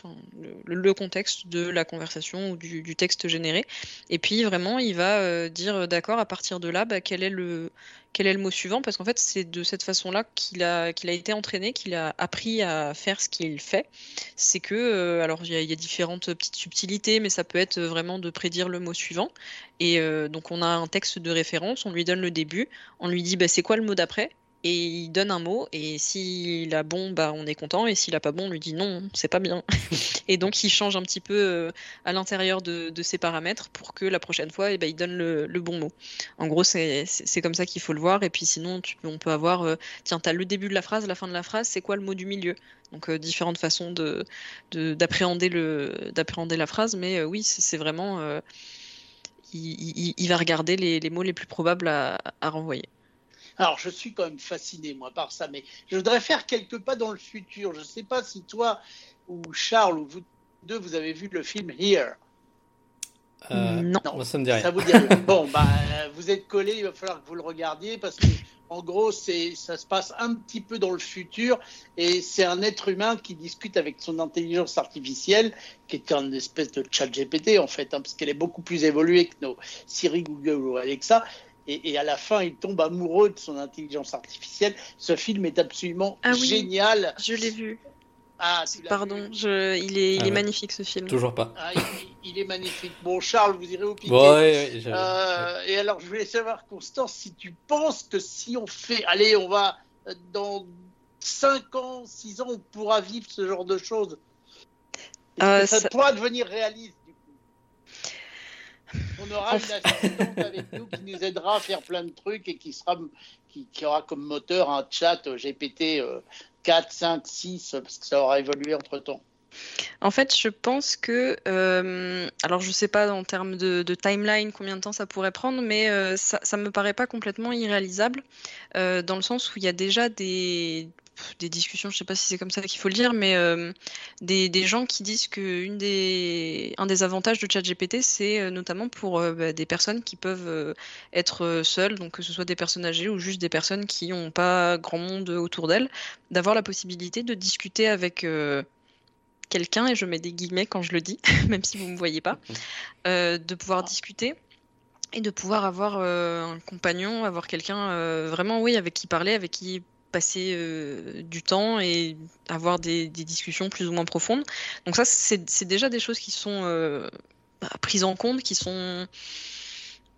le, le, contexte de la conversation ou du, texte généré. Et puis vraiment, il va euh, dire d'accord à partir de là, bah, quel est le quel est le mot suivant Parce qu'en fait, c'est de cette façon-là qu'il a, été entraîné, qu'il a appris à faire ce qu'il fait. C'est que, euh, alors il y, a différentes petites subtilités, mais ça peut être vraiment de prédire le mot suivant. Et euh, donc on a un texte de référence, on lui donne le début, on lui dit bah, c'est quoi le mot d'après? Et il donne un mot, et s'il a bon, bah, on est content, et s'il a pas bon, on lui dit non, c'est pas bien. et donc il change un petit peu euh, à l'intérieur de, ses paramètres pour que la prochaine fois, eh ben, il donne le, bon mot. En gros, c'est comme ça qu'il faut le voir, et puis sinon, on peut avoir, euh, tiens, tu as le début de la phrase, la fin de la phrase, c'est quoi le mot du milieu? Donc euh, différentes façons d'appréhender de, la phrase, mais oui, c'est vraiment il, va regarder les, mots les plus probables à, renvoyer. Alors, je suis quand même fasciné, moi, par ça, mais je voudrais faire quelques pas dans le futur. Je ne sais pas si toi ou Charles ou vous deux, vous avez vu le film Here. Euh, non. ça me dit rien. vous dit Bon, bah, vous êtes collé, il va falloir que vous le regardiez parce que, en gros, c'est, ça se passe un petit peu dans le futur et c'est un être humain qui discute avec son intelligence artificielle, qui est une espèce de chat GPT en fait, hein, parce qu'elle est beaucoup plus évoluée que nos Siri, Google ou Alexa. Et, à la fin, il tombe amoureux de son intelligence artificielle. Ce film est absolument ah génial. Je l'ai vu. Ah, Pardon, je... il, est, il est ah magnifique ce film. Toujours pas. Ah, il, est magnifique. Bon, Charles, vous irez au piquet. euh, et alors, je voulais savoir, Constance, si tu penses que si on fait, allez, on va dans 5 ans, 6 ans, on pourra vivre ce genre de choses. Euh, ça, pourra devenir réaliste? On aura une assistante avec nous qui nous aidera à faire plein de trucs et qui sera qui, qui aura comme moteur un chat GPT euh, 4, 5, 6, parce que ça aura évolué entre temps. En fait, je pense que, euh, alors je sais pas en termes de, timeline combien de temps ça pourrait prendre, mais euh, ça, ça me paraît pas complètement irréalisable, euh, dans le sens où il y a déjà des, des discussions, je sais pas si c'est comme ça qu'il faut le dire, mais euh, des, gens qui disent que une des, un des avantages de ChatGPT, c'est euh, notamment pour euh, bah, des personnes qui peuvent être seules, donc que ce soit des personnes âgées ou juste des personnes qui n'ont pas grand monde autour d'elles, d'avoir la possibilité de discuter avec quelqu'un, et je mets des guillemets quand je le dis, même si vous ne me voyez pas, de pouvoir discuter et de pouvoir avoir un compagnon, avoir quelqu'un vraiment, oui, avec qui parler, avec qui passer euh, du temps et avoir des, discussions plus ou moins profondes. Donc ça, c'est déjà des choses qui sont euh, bah, prises en compte, qui sont...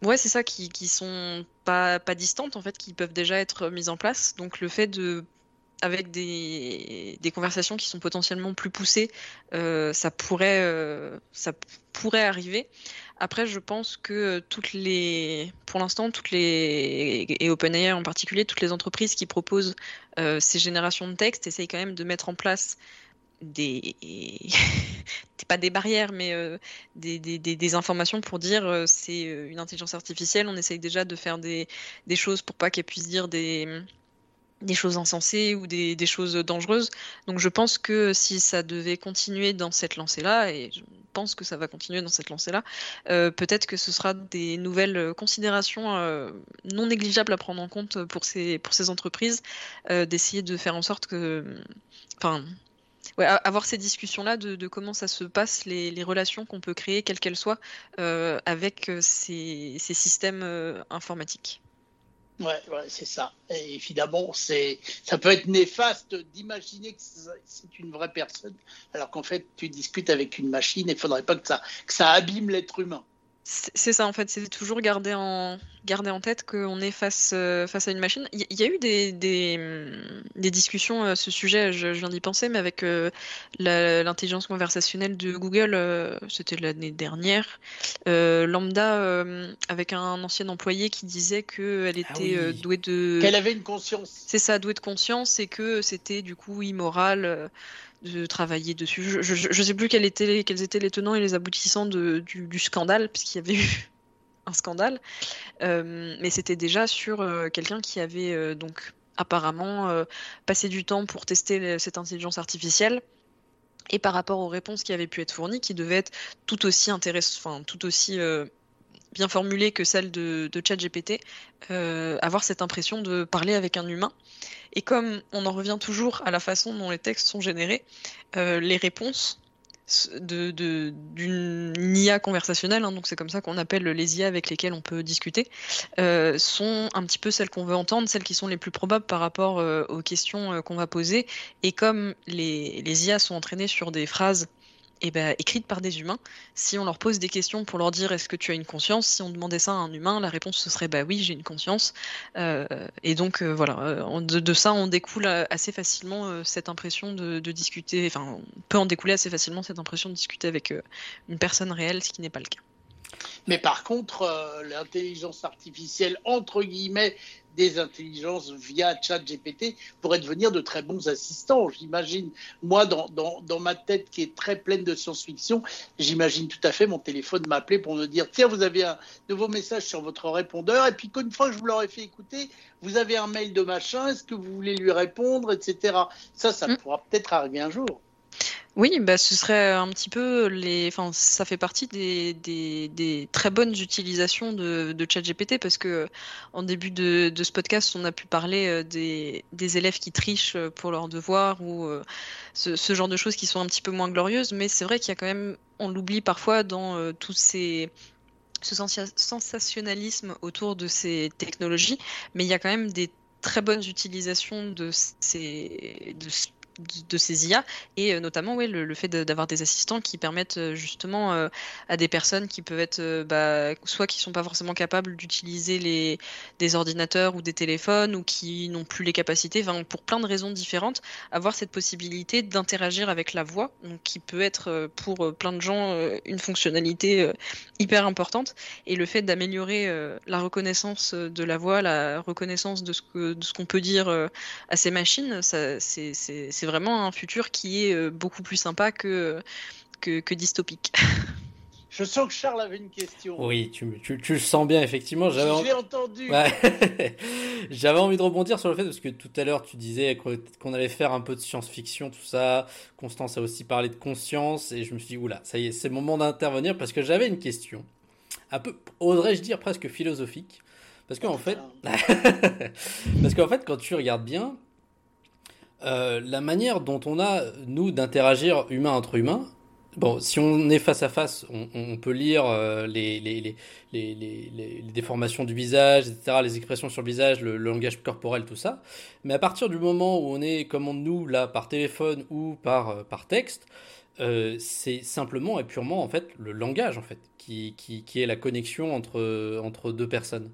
Ouais, c'est ça, qui, qui sont pas, pas distantes, en fait, qui peuvent déjà être mises en place. Donc le fait de avec des, conversations qui sont potentiellement plus poussées, euh, ça, pourrait, ça pourrait arriver. Après, je pense que toutes les, pour l'instant, toutes les, et OpenAI en particulier, toutes les entreprises qui proposent euh, ces générations de textes essayent quand même de mettre en place des, pas des barrières, mais euh, des, informations pour dire euh, c'est une intelligence artificielle. On essaye déjà de faire des, choses pour pas qu'elle puisse dire des, des choses insensées ou des, choses dangereuses. Donc je pense que si ça devait continuer dans cette lancée-là, et je pense que ça va continuer dans cette lancée-là, euh, peut-être que ce sera des nouvelles considérations euh, non négligeables à prendre en compte pour ces, entreprises, euh, d'essayer de faire en sorte que... Enfin, avoir ces discussions-là de, de, comment ça se passe, les, relations qu'on peut créer, quelles qu'elles soient, avec ces systèmes informatiques. Ouais, c'est ça. Et évidemment, c'est, ça peut être néfaste d'imaginer que c'est une vraie personne, alors qu'en fait, tu discutes avec une machine et il faudrait pas que ça, que ça abîme l'être humain. C'est ça en fait, c'est toujours garder en, garder en tête qu'on est face, euh, face à une machine. Il y, a eu des, des, des, discussions à ce sujet, je, viens d'y penser, mais avec euh, l'intelligence conversationnelle de Google, euh, c'était l'année dernière. Lambda, avec un ancien employé qui disait qu'elle ah était douée de. Qu'elle avait une conscience. C'est ça, douée de conscience et que c'était du coup immoral de travailler dessus. Je ne sais plus quels étaient, les tenants et les aboutissants du, scandale, puisqu'il y avait eu un scandale. Euh, mais c'était déjà sur euh, quelqu'un qui avait euh, donc apparemment passé du temps pour tester cette intelligence artificielle. Et par rapport aux réponses qui avaient pu être fournies, qui devaient être tout aussi intéressantes, enfin tout aussi bien formulées que celles de, ChatGPT, avoir cette impression de parler avec un humain. Et comme on en revient toujours à la façon dont les textes sont générés, euh, les réponses d'une IA conversationnelle, hein, donc c'est comme ça qu'on appelle les IA avec lesquelles on peut discuter, euh, sont un petit peu celles qu'on veut entendre, celles qui sont les plus probables par rapport euh, aux questions qu'on va poser. Et comme les, les, IA sont entraînées sur des phrases et ben, écrites par des humains. Si on leur pose des questions pour leur dire est-ce que tu as une conscience, si on demandait ça à un humain, la réponse ce serait bah oui, j'ai une conscience. Euh, et donc euh, voilà, euh, de, ça on découle assez facilement cette impression de, discuter, enfin on peut en découler assez facilement cette impression de discuter avec une personne réelle, ce qui n'est pas le cas. Mais par contre, l'intelligence artificielle, entre guillemets, des intelligences via ChatGPT pourraient devenir de très bons assistants. J'imagine, moi, dans, dans, ma tête qui est très pleine de science-fiction, j'imagine tout à fait mon téléphone m'appeler pour me dire tiens, vous avez un nouveau message sur votre répondeur, et puis qu'une fois que je vous l'aurais fait écouter, vous avez un mail de machin, est-ce que vous voulez lui répondre, etc. Ça, ça mm. pourra peut-être arriver un jour. Oui, bah, ce serait un petit peu les. Enfin, ça fait partie des, des, très bonnes utilisations de, de ChatGPT parce que en début de, de, ce podcast, on a pu parler euh, des, des élèves qui trichent pour leurs devoirs ou euh, ce, ce, genre de choses qui sont un petit peu moins glorieuses. Mais c'est vrai qu'il y a quand même, on l'oublie parfois dans euh, tous ces ce sensationnalisme autour de ces technologies, mais il y a quand même des très bonnes utilisations de ces, de, de ces IA et euh, notamment ouais, le, fait d'avoir des assistants qui permettent euh, justement euh, à des personnes qui peuvent être bah, soit qui sont pas forcément capables d'utiliser les des ordinateurs ou des téléphones ou qui n'ont plus les capacités pour plein de raisons différentes avoir cette possibilité d'interagir avec la voix donc, qui peut être pour plein de gens une fonctionnalité hyper importante. Et le fait d'améliorer la reconnaissance de la voix la reconnaissance de ce qu'on peut dire à ces machines c'est vraiment un futur qui est euh, beaucoup plus sympa que, que, dystopique. Je sens que Charles avait une question. Oui, tu, tu, tu le sens bien, effectivement. J'avais entendu. J'avais envie de rebondir sur le fait, parce que tout à l'heure, tu disais qu'on allait faire un peu de science-fiction, tout ça. Constance a aussi parlé de conscience, et je me suis dit, oula, ça y est, c'est le moment d'intervenir, parce que j'avais une question, un peu, oserais-je dire presque philosophique. Parce qu'en fait, parce qu'en fait, quand tu regardes bien, euh, la manière dont on a, nous, d'interagir humain entre humain, bon, si on est face à face, on, peut lire euh, les, déformations du visage, etc., les expressions sur le visage, le, langage corporel, tout ça. Mais à partir du moment où on est, comme nous, là, par téléphone ou par, euh, par texte, c'est simplement et purement, en fait, le langage, en fait, qui, qui, qui est la connexion entre, entre deux personnes.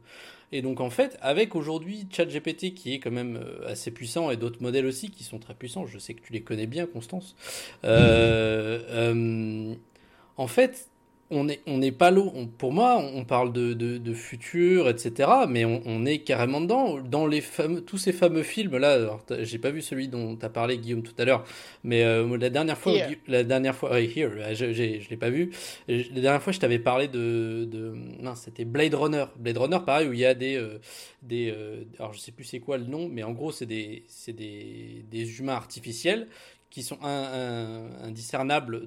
Et donc en fait, avec aujourd'hui ChatGPT qui est quand même euh, assez puissant et d'autres modèles aussi qui sont très puissants, je sais que tu les connais bien, Constance. Euh, euh, en fait, on n'est on pas l'eau. Pour moi, on parle de, de, futur, etc. Mais on, est carrément dedans. Dans les fameux, tous ces fameux films-là, j'ai pas vu celui dont tu as parlé, Guillaume, tout à l'heure. Mais euh, la dernière fois, la dernière fois, here, je, je l'ai pas vu. La dernière fois, je t'avais parlé de, de non, c'était Blade Runner. Blade Runner, pareil, où il y a des, euh, des, euh, alors je sais plus c'est quoi le nom, mais en gros, c'est des, c'est des, des humains artificiels qui sont indiscernables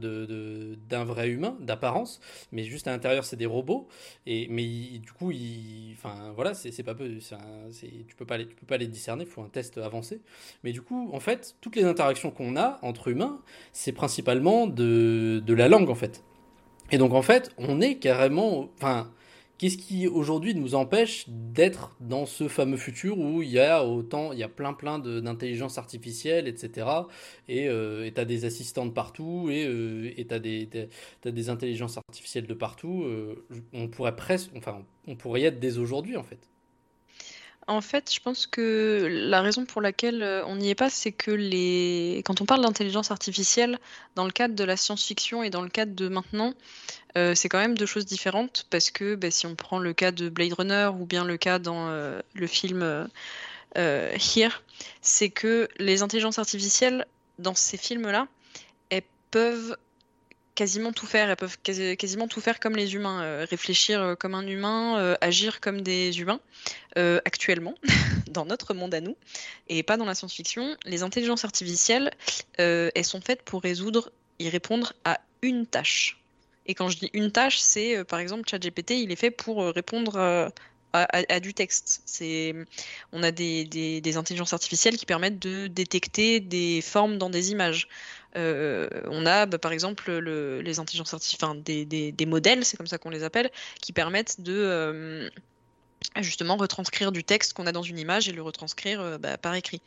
d'un vrai humain, d'apparence, mais juste à l'intérieur, c'est des robots. Et, mais du coup, il, enfin, voilà, c'est, pas tu peux pas tu peux pas les discerner, il faut un test avancé. Mais du coup, en fait, toutes les interactions qu'on a entre humains, c'est principalement de, de la langue, en fait. Et donc, en fait, on est carrément, enfin, Qu'est-ce qui aujourd'hui nous empêche d'être dans ce fameux futur où il y a autant, il y a plein plein d'intelligence artificielle, etc. Et euh, tu as des assistantes partout et euh, tu as, des intelligences artificielles de partout. Euh, on pourrait presque, enfin, on pourrait y être dès aujourd'hui en fait. En fait, je pense que la raison pour laquelle euh, on n'y est pas, c'est que les... quand on parle d'intelligence artificielle, dans le cadre de la science-fiction et dans le cadre de maintenant, euh, c'est quand même deux choses différentes parce que bah, si on prend le cas de Blade Runner ou bien le cas dans euh, le film Here, c'est que les intelligences artificielles, dans ces films-là, elles peuvent quasiment tout faire. Elles peuvent quasiment tout faire comme les humains, euh, réfléchir euh, comme un humain, euh, agir comme des humains. actuellement, dans notre monde à nous, et pas dans la science-fiction, les intelligences artificielles, elles sont faites pour résoudre et répondre à une tâche. Et quand je dis une tâche, c'est par exemple ChatGPT, il est fait pour répondre à, du texte. C'est, on a des, des, intelligences artificielles qui permettent de détecter des formes dans des images. Euh, on a bah, par exemple les intelligences artificielles, des, des, modèles, c'est comme ça qu'on les appelle, qui permettent de, euh, justement retranscrire du texte qu'on a dans une image et le retranscrire euh, bah, par écrit.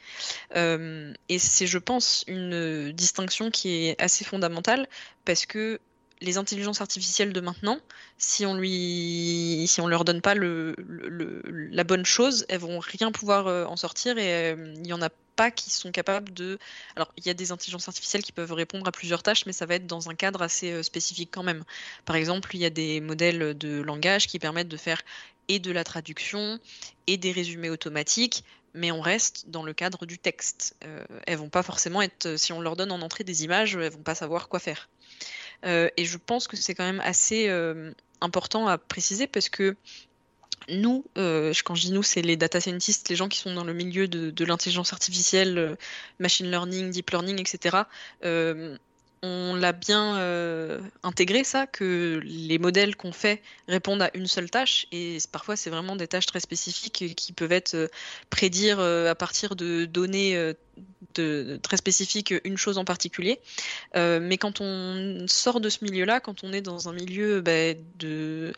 Et c'est, je pense, une distinction qui est assez fondamentale parce que les intelligences artificielles de maintenant, si on lui, leur donne pas la bonne chose, elles vont rien pouvoir euh, en sortir et il y en a pas qui sont capables de. Alors, il y a des intelligences artificielles qui peuvent répondre à plusieurs tâches, mais ça va être dans un cadre assez spécifique quand même. Par exemple, il y a des modèles de langage qui permettent de faire et de la traduction et des résumés automatiques, mais on reste dans le cadre du texte. Euh, elles vont pas forcément être, si on leur donne en entrée des images, elles vont pas savoir quoi faire. Euh, et je pense que c'est quand même assez euh, important à préciser parce que nous, euh, quand je dis nous, c'est les data scientists, les gens qui sont dans le milieu de, de l'intelligence artificielle, machine learning, deep learning, etc on l'a bien euh, intégré ça, que les modèles qu'on fait répondent à une seule tâche, et parfois c'est vraiment des tâches très spécifiques qui peuvent être euh, prédire euh, à partir de données très spécifiques une chose en particulier. mais quand on sort de ce milieu-là, quand on est dans un milieu bah, de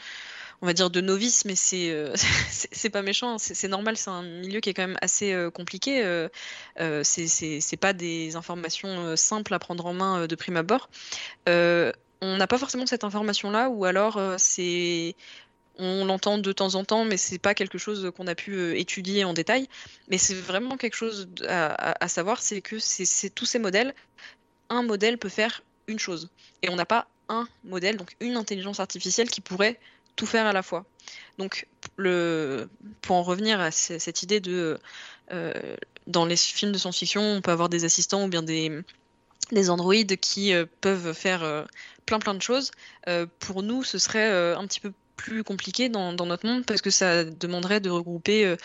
on va dire de novice, mais c'est euh, pas méchant, c'est normal, c'est un milieu qui est quand même assez euh, compliqué. Euh, euh c'est pas des informations simples à prendre en main de prime abord. on n'a pas forcément cette information-là, ou alors c'est on l'entend de temps en temps, mais c'est pas quelque chose qu'on a pu étudier en détail. Mais c'est vraiment quelque chose à, à savoir, c'est que c'est tous ces modèles, un modèle peut faire une chose, et on n'a pas un modèle, donc une intelligence artificielle qui pourrait tout faire à la fois. Donc, le, pour en revenir à cette idée de euh, dans les films de science-fiction, on peut avoir des assistants ou bien des, des androïdes qui euh, peuvent faire euh, plein plein de choses. pour nous, ce serait un petit peu plus compliqué dans, dans, notre monde parce que ça demanderait de regrouper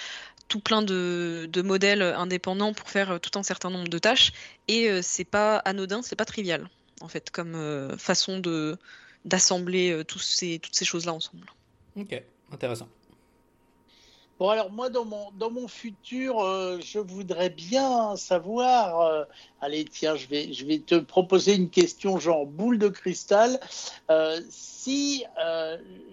tout plein de, de, modèles indépendants pour faire tout un certain nombre de tâches et c'est pas anodin, c'est pas trivial en fait comme façon de d'assembler euh, ces, toutes ces choses-là ensemble. Ok, intéressant. Bon, alors moi, dans mon, dans mon futur, euh, je voudrais bien savoir, euh, allez, tiens, je vais, je vais te proposer une question genre boule de cristal, si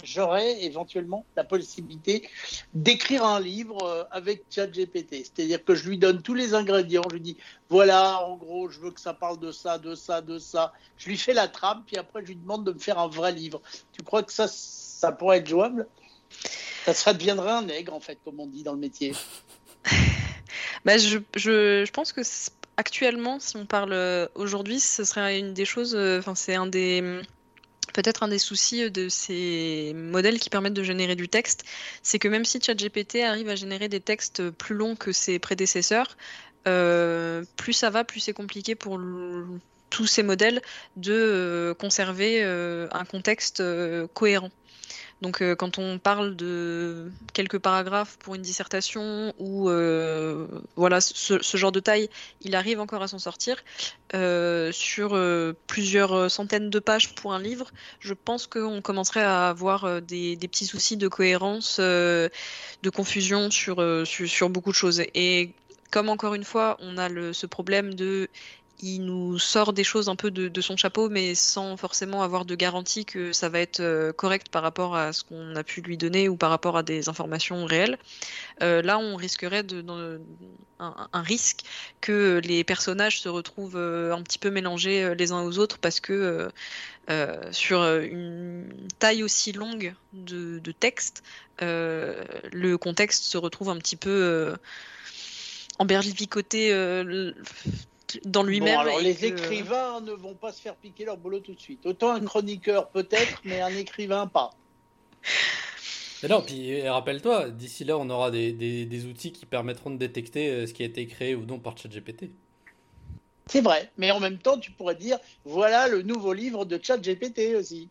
j'aurais éventuellement la possibilité d'écrire un livre avec ChatGPT, c'est-à-dire que je lui donne tous les ingrédients, je lui dis, voilà, en gros, je veux que ça parle de ça, de ça, de ça, je lui fais la trame, puis après, je lui demande de me faire un vrai livre. Tu crois que ça, ça pourrait être jouable? Ça, deviendrait un nègre, en fait, comme on dit dans le métier. bah, je, pense que actuellement, si on parle euh, aujourd'hui, ce serait une des choses. Euh, enfin, c'est un des. Peut-être un des soucis de ces modèles qui permettent de générer du texte, c'est que même si ChatGPT arrive à générer des textes plus longs que ses prédécesseurs, euh, plus ça va, plus c'est compliqué pour tous ces modèles de conserver un contexte cohérent. Donc euh, quand on parle de quelques paragraphes pour une dissertation ou euh, voilà ce, genre de taille, il arrive encore à s'en sortir. Euh, sur plusieurs centaines de pages pour un livre, je pense qu'on commencerait à avoir des, petits soucis de cohérence, de confusion sur, sur, beaucoup de choses. Et comme encore une fois, on a ce problème de il nous sort des choses un peu de, son chapeau, mais sans forcément avoir de garantie que ça va être euh, correct par rapport à ce qu'on a pu lui donner ou par rapport à des informations réelles. Euh, là, on risquerait de, un, risque que les personnages se retrouvent euh, un petit peu mélangés les uns aux autres parce que sur une taille aussi longue de, texte, le contexte se retrouve un petit peu emberlificoté dans lui-même. alors les écrivains ne vont pas se faire piquer leur boulot tout de suite. Autant un chroniqueur peut-être, mais un écrivain pas. Mais non, puis rappelle-toi, d'ici là, on aura des, des, outils qui permettront de détecter euh, ce qui a été créé ou non par ChatGPT. C'est vrai, mais en même temps, tu pourrais dire voilà le nouveau livre de ChatGPT aussi.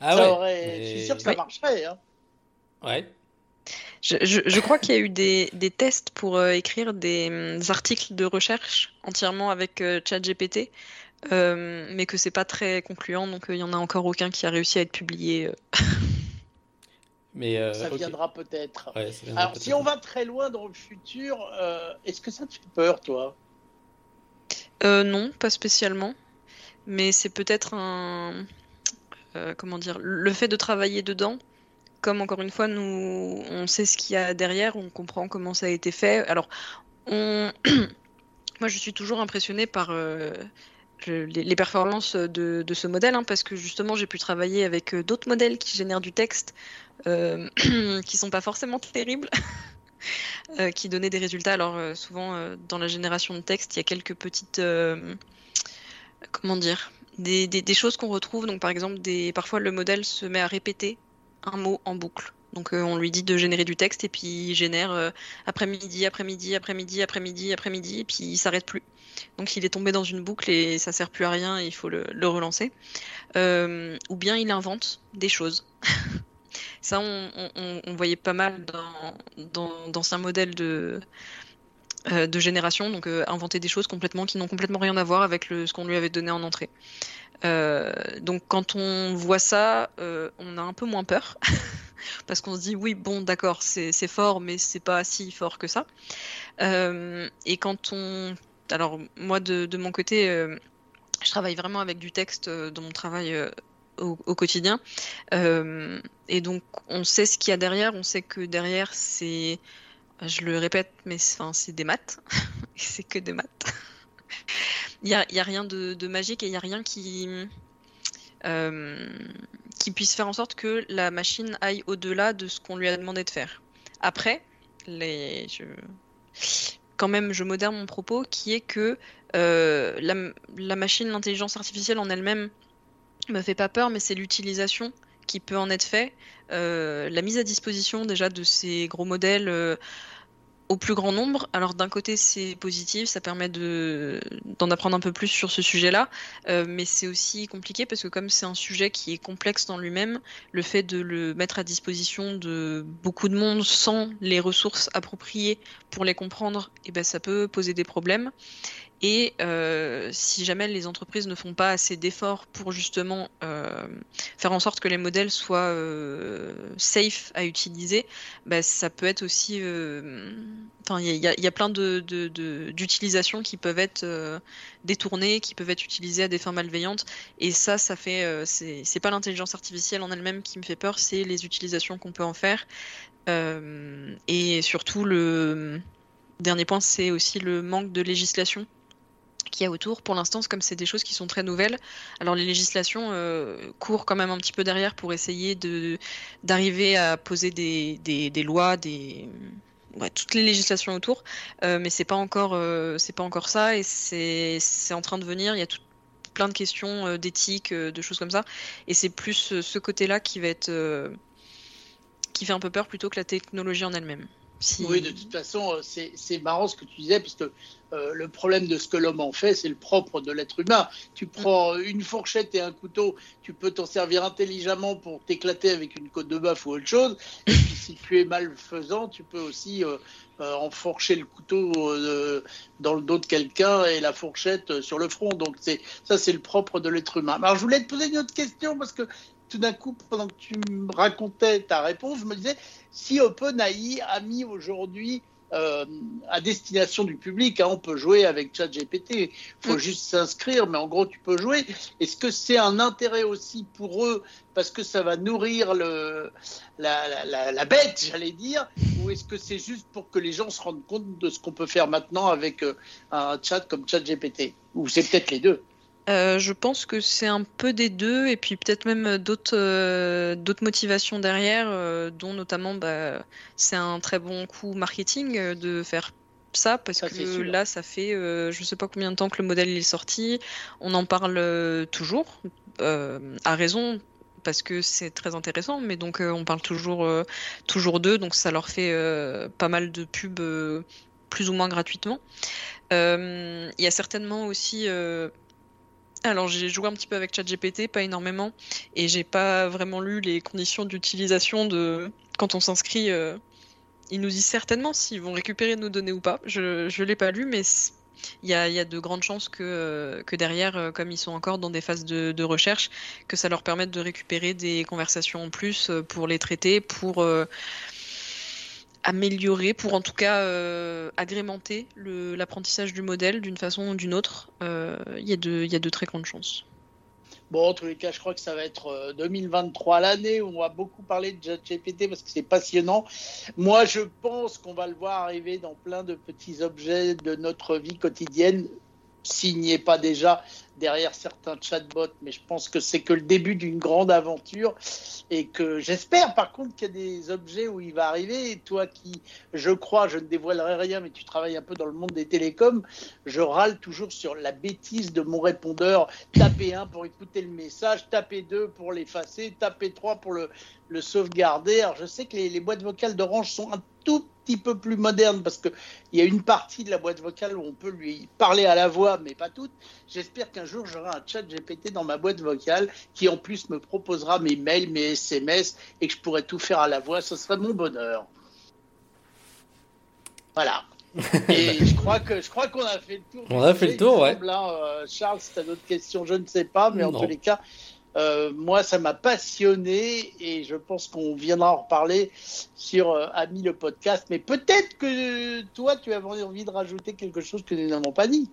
Ah ouais, Je suis sûr que ça marcherait. Hein. Ouais, je, crois qu'il y a eu des, tests pour euh, écrire des, hum, articles de recherche entièrement avec euh, ChatGPT, euh, mais que c'est pas très concluant, donc il y en a encore aucun qui a réussi à être publié. Mais ça viendra peut-être. Alors, si on va très loin dans le futur, est-ce que ça te fait peur, toi? Non, pas spécialement. Mais c'est peut-être un. comment dire Le fait de travailler dedans comme encore une fois, nous, on sait ce qu'il y a derrière, on comprend comment ça a été fait. Alors, on... moi, je suis toujours impressionnée par les, performances de, ce modèle, hein, parce que justement, j'ai pu travailler avec d'autres modèles qui génèrent du texte, euh, qui sont pas forcément terribles. qui donnaient des résultats. Alors souvent dans la génération de texte, il y a quelques petites comment dire des, des, choses qu'on retrouve. Donc, par exemple, des, parfois le modèle se met à répéter un mot en boucle. Donc, euh, on lui dit de générer du texte et puis il génère euh, après-midi, après-midi, après-midi, après-midi, après-midi, et puis il s'arrête plus. Donc, il est tombé dans une boucle et ça sert plus à rien et il faut le, relancer. Euh, ou bien il invente des choses. Ça, on, voyait pas mal dans d'anciens modèles de, euh, génération, donc euh, inventer des choses complètement qui n'ont complètement rien à voir avec ce qu'on lui avait donné en entrée. Euh, donc quand on voit ça, on a un peu moins peur parce qu'on se dit oui bon d'accord c'est fort mais c'est pas si fort que ça. et quand on, alors moi de, mon côté, je travaille vraiment avec du texte dans mon travail au, quotidien. Euh, et donc, on sait ce qu'il y a derrière. On sait que derrière, c'est je le répète, mais c'est des maths. c'est que des maths. Il n'y a, a, rien de, magique et il n'y a rien qui, euh, qui puisse faire en sorte que la machine aille au-delà de ce qu'on lui a demandé de faire. Après, quand même, je modère mon propos qui est que euh, la, machine, l'intelligence artificielle en elle-même me fait pas peur, mais c'est l'utilisation qui peut en être fait. Euh, la mise à disposition déjà de ces gros modèles au plus grand nombre. Alors d'un côté c'est positif, ça permet de d'en apprendre un peu plus sur ce sujet-là, euh, mais c'est aussi compliqué parce que comme c'est un sujet qui est complexe dans lui-même, le fait de le mettre à disposition de beaucoup de monde sans les ressources appropriées pour les comprendre, eh ben ça peut poser des problèmes. Et euh, si jamais les entreprises ne font pas assez d'efforts pour justement euh, faire en sorte que les modèles soient euh, safe à utiliser, bah, ça peut être aussi. Enfin, il y, a plein d'utilisations de, qui peuvent être détournées, qui peuvent être utilisées à des fins malveillantes. Et ça, ça fait. c'est pas l'intelligence artificielle en elle-même qui me fait peur, c'est les utilisations qu'on peut en faire. et surtout, le dernier point, c'est aussi le manque de législation qu'il y a autour. Pour l'instant, comme c'est des choses qui sont très nouvelles, alors les législations euh, courent quand même un petit peu derrière pour essayer de d'arriver à poser des, des, lois, des ouais, toutes les législations autour, euh, mais c'est pas encore euh, pas encore ça et c'est en train de venir. Il y a tout, plein de questions d'éthique, de choses comme ça, et c'est plus ce côté-là qui va être qui fait un peu peur plutôt que la technologie en elle-même. Oui, de toute façon, c'est marrant ce que tu disais, puisque euh, le problème de ce que l'homme en fait, c'est le propre de l'être humain. Tu prends une fourchette et un couteau, tu peux t'en servir intelligemment pour t'éclater avec une côte de bœuf ou autre chose. Et puis si tu es malfaisant, tu peux aussi euh, euh, enfourcher le couteau dans le dos de quelqu'un et la fourchette sur le front. Donc ça, c'est le propre de l'être humain. Alors je voulais te poser une autre question parce que tout d'un coup, pendant que tu me racontais ta réponse, je me disais si OpenAI a mis aujourd'hui euh, à destination du public. Hein. On peut jouer avec ChatGPT. Il faut mm. juste s'inscrire, mais en gros, tu peux jouer. Est-ce que c'est un intérêt aussi pour eux parce que ça va nourrir le, la, bête, j'allais dire, ou est-ce que c'est juste pour que les gens se rendent compte de ce qu'on peut faire maintenant avec euh, un chat comme ChatGPT? Ou c'est peut-être les deux? Euh, je pense que c'est un peu des deux, et puis peut-être même d'autres euh, d'autres motivations derrière, euh, dont notamment bah, c'est un très bon coup marketing de faire ça, parce que là, ça fait je ne sais pas combien de temps que le modèle est sorti, on en parle toujours, à raison, parce que c'est très intéressant, mais donc on parle toujours, toujours d'eux, donc ça leur fait pas mal de pubs plus ou moins gratuitement. Il y a certainement aussi alors j'ai joué un petit peu avec ChatGPT, pas énormément, et j'ai pas vraiment lu les conditions d'utilisation de quand on s'inscrit. Euh, ils nous disent certainement s'ils vont récupérer nos données ou pas. Je ne l'ai pas lu, mais il y a, de grandes chances que, euh, que derrière, euh, comme ils sont encore dans des phases de, recherche, que ça leur permette de récupérer des conversations en plus pour les traiter, pour améliorer, pour en tout cas euh, agrémenter l'apprentissage du modèle d'une façon ou d'une autre, euh, il y, a de très grandes chances. Bon, en tous les cas, je crois que ça va être 2023 l'année où on va beaucoup parler de ChatGPT parce que c'est passionnant. Moi, je pense qu'on va le voir arriver dans plein de petits objets de notre vie quotidienne s'il n'y est pas déjà derrière certains chatbots, mais je pense que c'est que le début d'une grande aventure et que j'espère par contre qu'il y a des objets où il va arriver. Toi qui, je crois, je ne dévoilerai rien, mais tu travailles un peu dans le monde des télécoms, je râle toujours sur la bêtise de mon répondeur. Taper 1 pour écouter le message, taper 2 pour l'effacer, taper 3 pour le, sauvegarder. Alors je sais que les, les boîtes vocales d'Orange sont un tout petit peu plus moderne parce qu'il y a une partie de la boîte vocale où on peut lui parler à la voix, mais pas toute. J'espère qu'un jour j'aurai un chat GPT dans ma boîte vocale qui en plus me proposera mes mails, mes SMS et que je pourrai tout faire à la voix. Ce serait mon bonheur. Voilà. Et je crois que je crois qu'on a fait le tour. On a fait le tour, ouais. Euh, Charles, si tu as d'autres questions, je ne sais pas, mais en tous les cas, euh, moi, ça m'a passionné et je pense qu'on viendra en reparler sur euh, Ami le podcast. Mais peut-être que toi, tu avais envie de rajouter quelque chose que nous n'avons pas dit.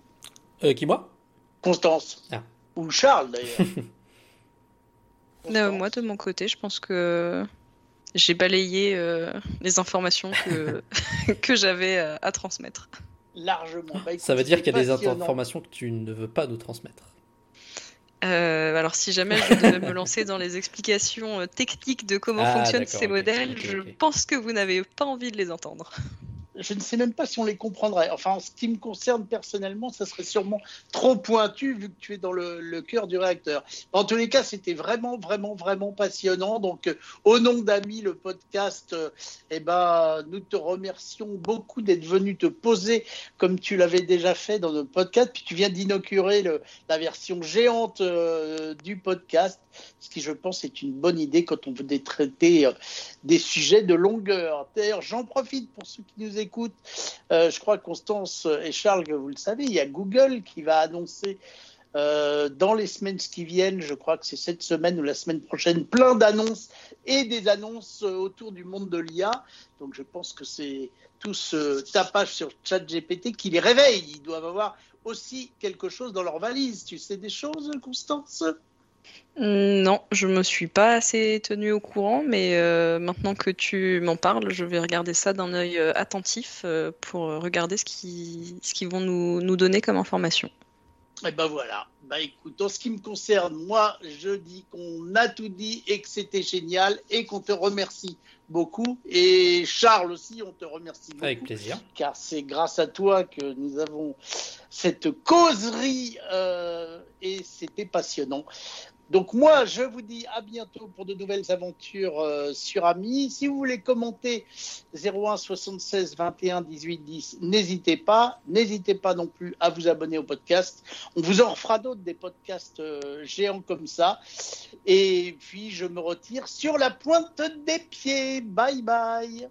Qui, moi? Constance. Ah. Ou Charles, d'ailleurs. moi, de mon côté, je pense que j'ai balayé les informations que, que j'avais à transmettre. Largement. Bah, ça veut dire qu'il y a des informations que tu ne veux pas nous transmettre. Euh, alors, si jamais je devais me lancer dans les explications euh, techniques de comment ah, fonctionnent ces modèles, je pense que vous n'avez pas envie de les entendre je ne sais même pas si on les comprendrait. Enfin, en ce qui me concerne personnellement, ça serait sûrement trop pointu vu que tu es dans le, cœur du réacteur. En tous les cas, c'était vraiment, vraiment, vraiment passionnant. Donc, euh, au nom d'Ami, le podcast, euh, eh ben, nous te remercions beaucoup d'être venu te poser comme tu l'avais déjà fait dans notre podcast. Puis tu viens d'inaugurer la version géante euh, du podcast, ce qui, je pense, est une bonne idée quand on veut traiter des sujets de longueur. D'ailleurs, j'en profite pour ceux qui nous écoutent. Euh, je crois, Constance et Charles, que vous le savez, il y a Google qui va annoncer euh, dans les semaines qui viennent, je crois que c'est cette semaine ou la semaine prochaine, plein d'annonces et des annonces autour du monde de l'IA. Donc je pense que c'est tout ce tapage sur ChatGPT qui les réveille. Ils doivent avoir aussi quelque chose dans leur valise. Tu sais des choses, Constance? Non, je me suis pas assez tenue au courant, mais euh, maintenant que tu m'en parles, je vais regarder ça d'un œil euh, attentif euh, pour regarder ce qu'ils ce qu'ils vont nous, nous, donner comme information. Et eh ben voilà. Bah écoute, en ce qui me concerne, moi, je dis qu'on a tout dit et que c'était génial et qu'on te remercie beaucoup. Et Charles aussi, on te remercie beaucoup. Avec plaisir. Car c'est grâce à toi que nous avons cette causerie et c'était passionnant. Donc moi, je vous dis à bientôt pour de nouvelles aventures euh, sur Ami. Si vous voulez commenter 01 76 21 18 10, n'hésitez pas. N'hésitez pas non plus à vous abonner au podcast. On vous en refera d'autres, des podcasts euh, géants comme ça. Et puis, je me retire sur la pointe des pieds. Bye bye.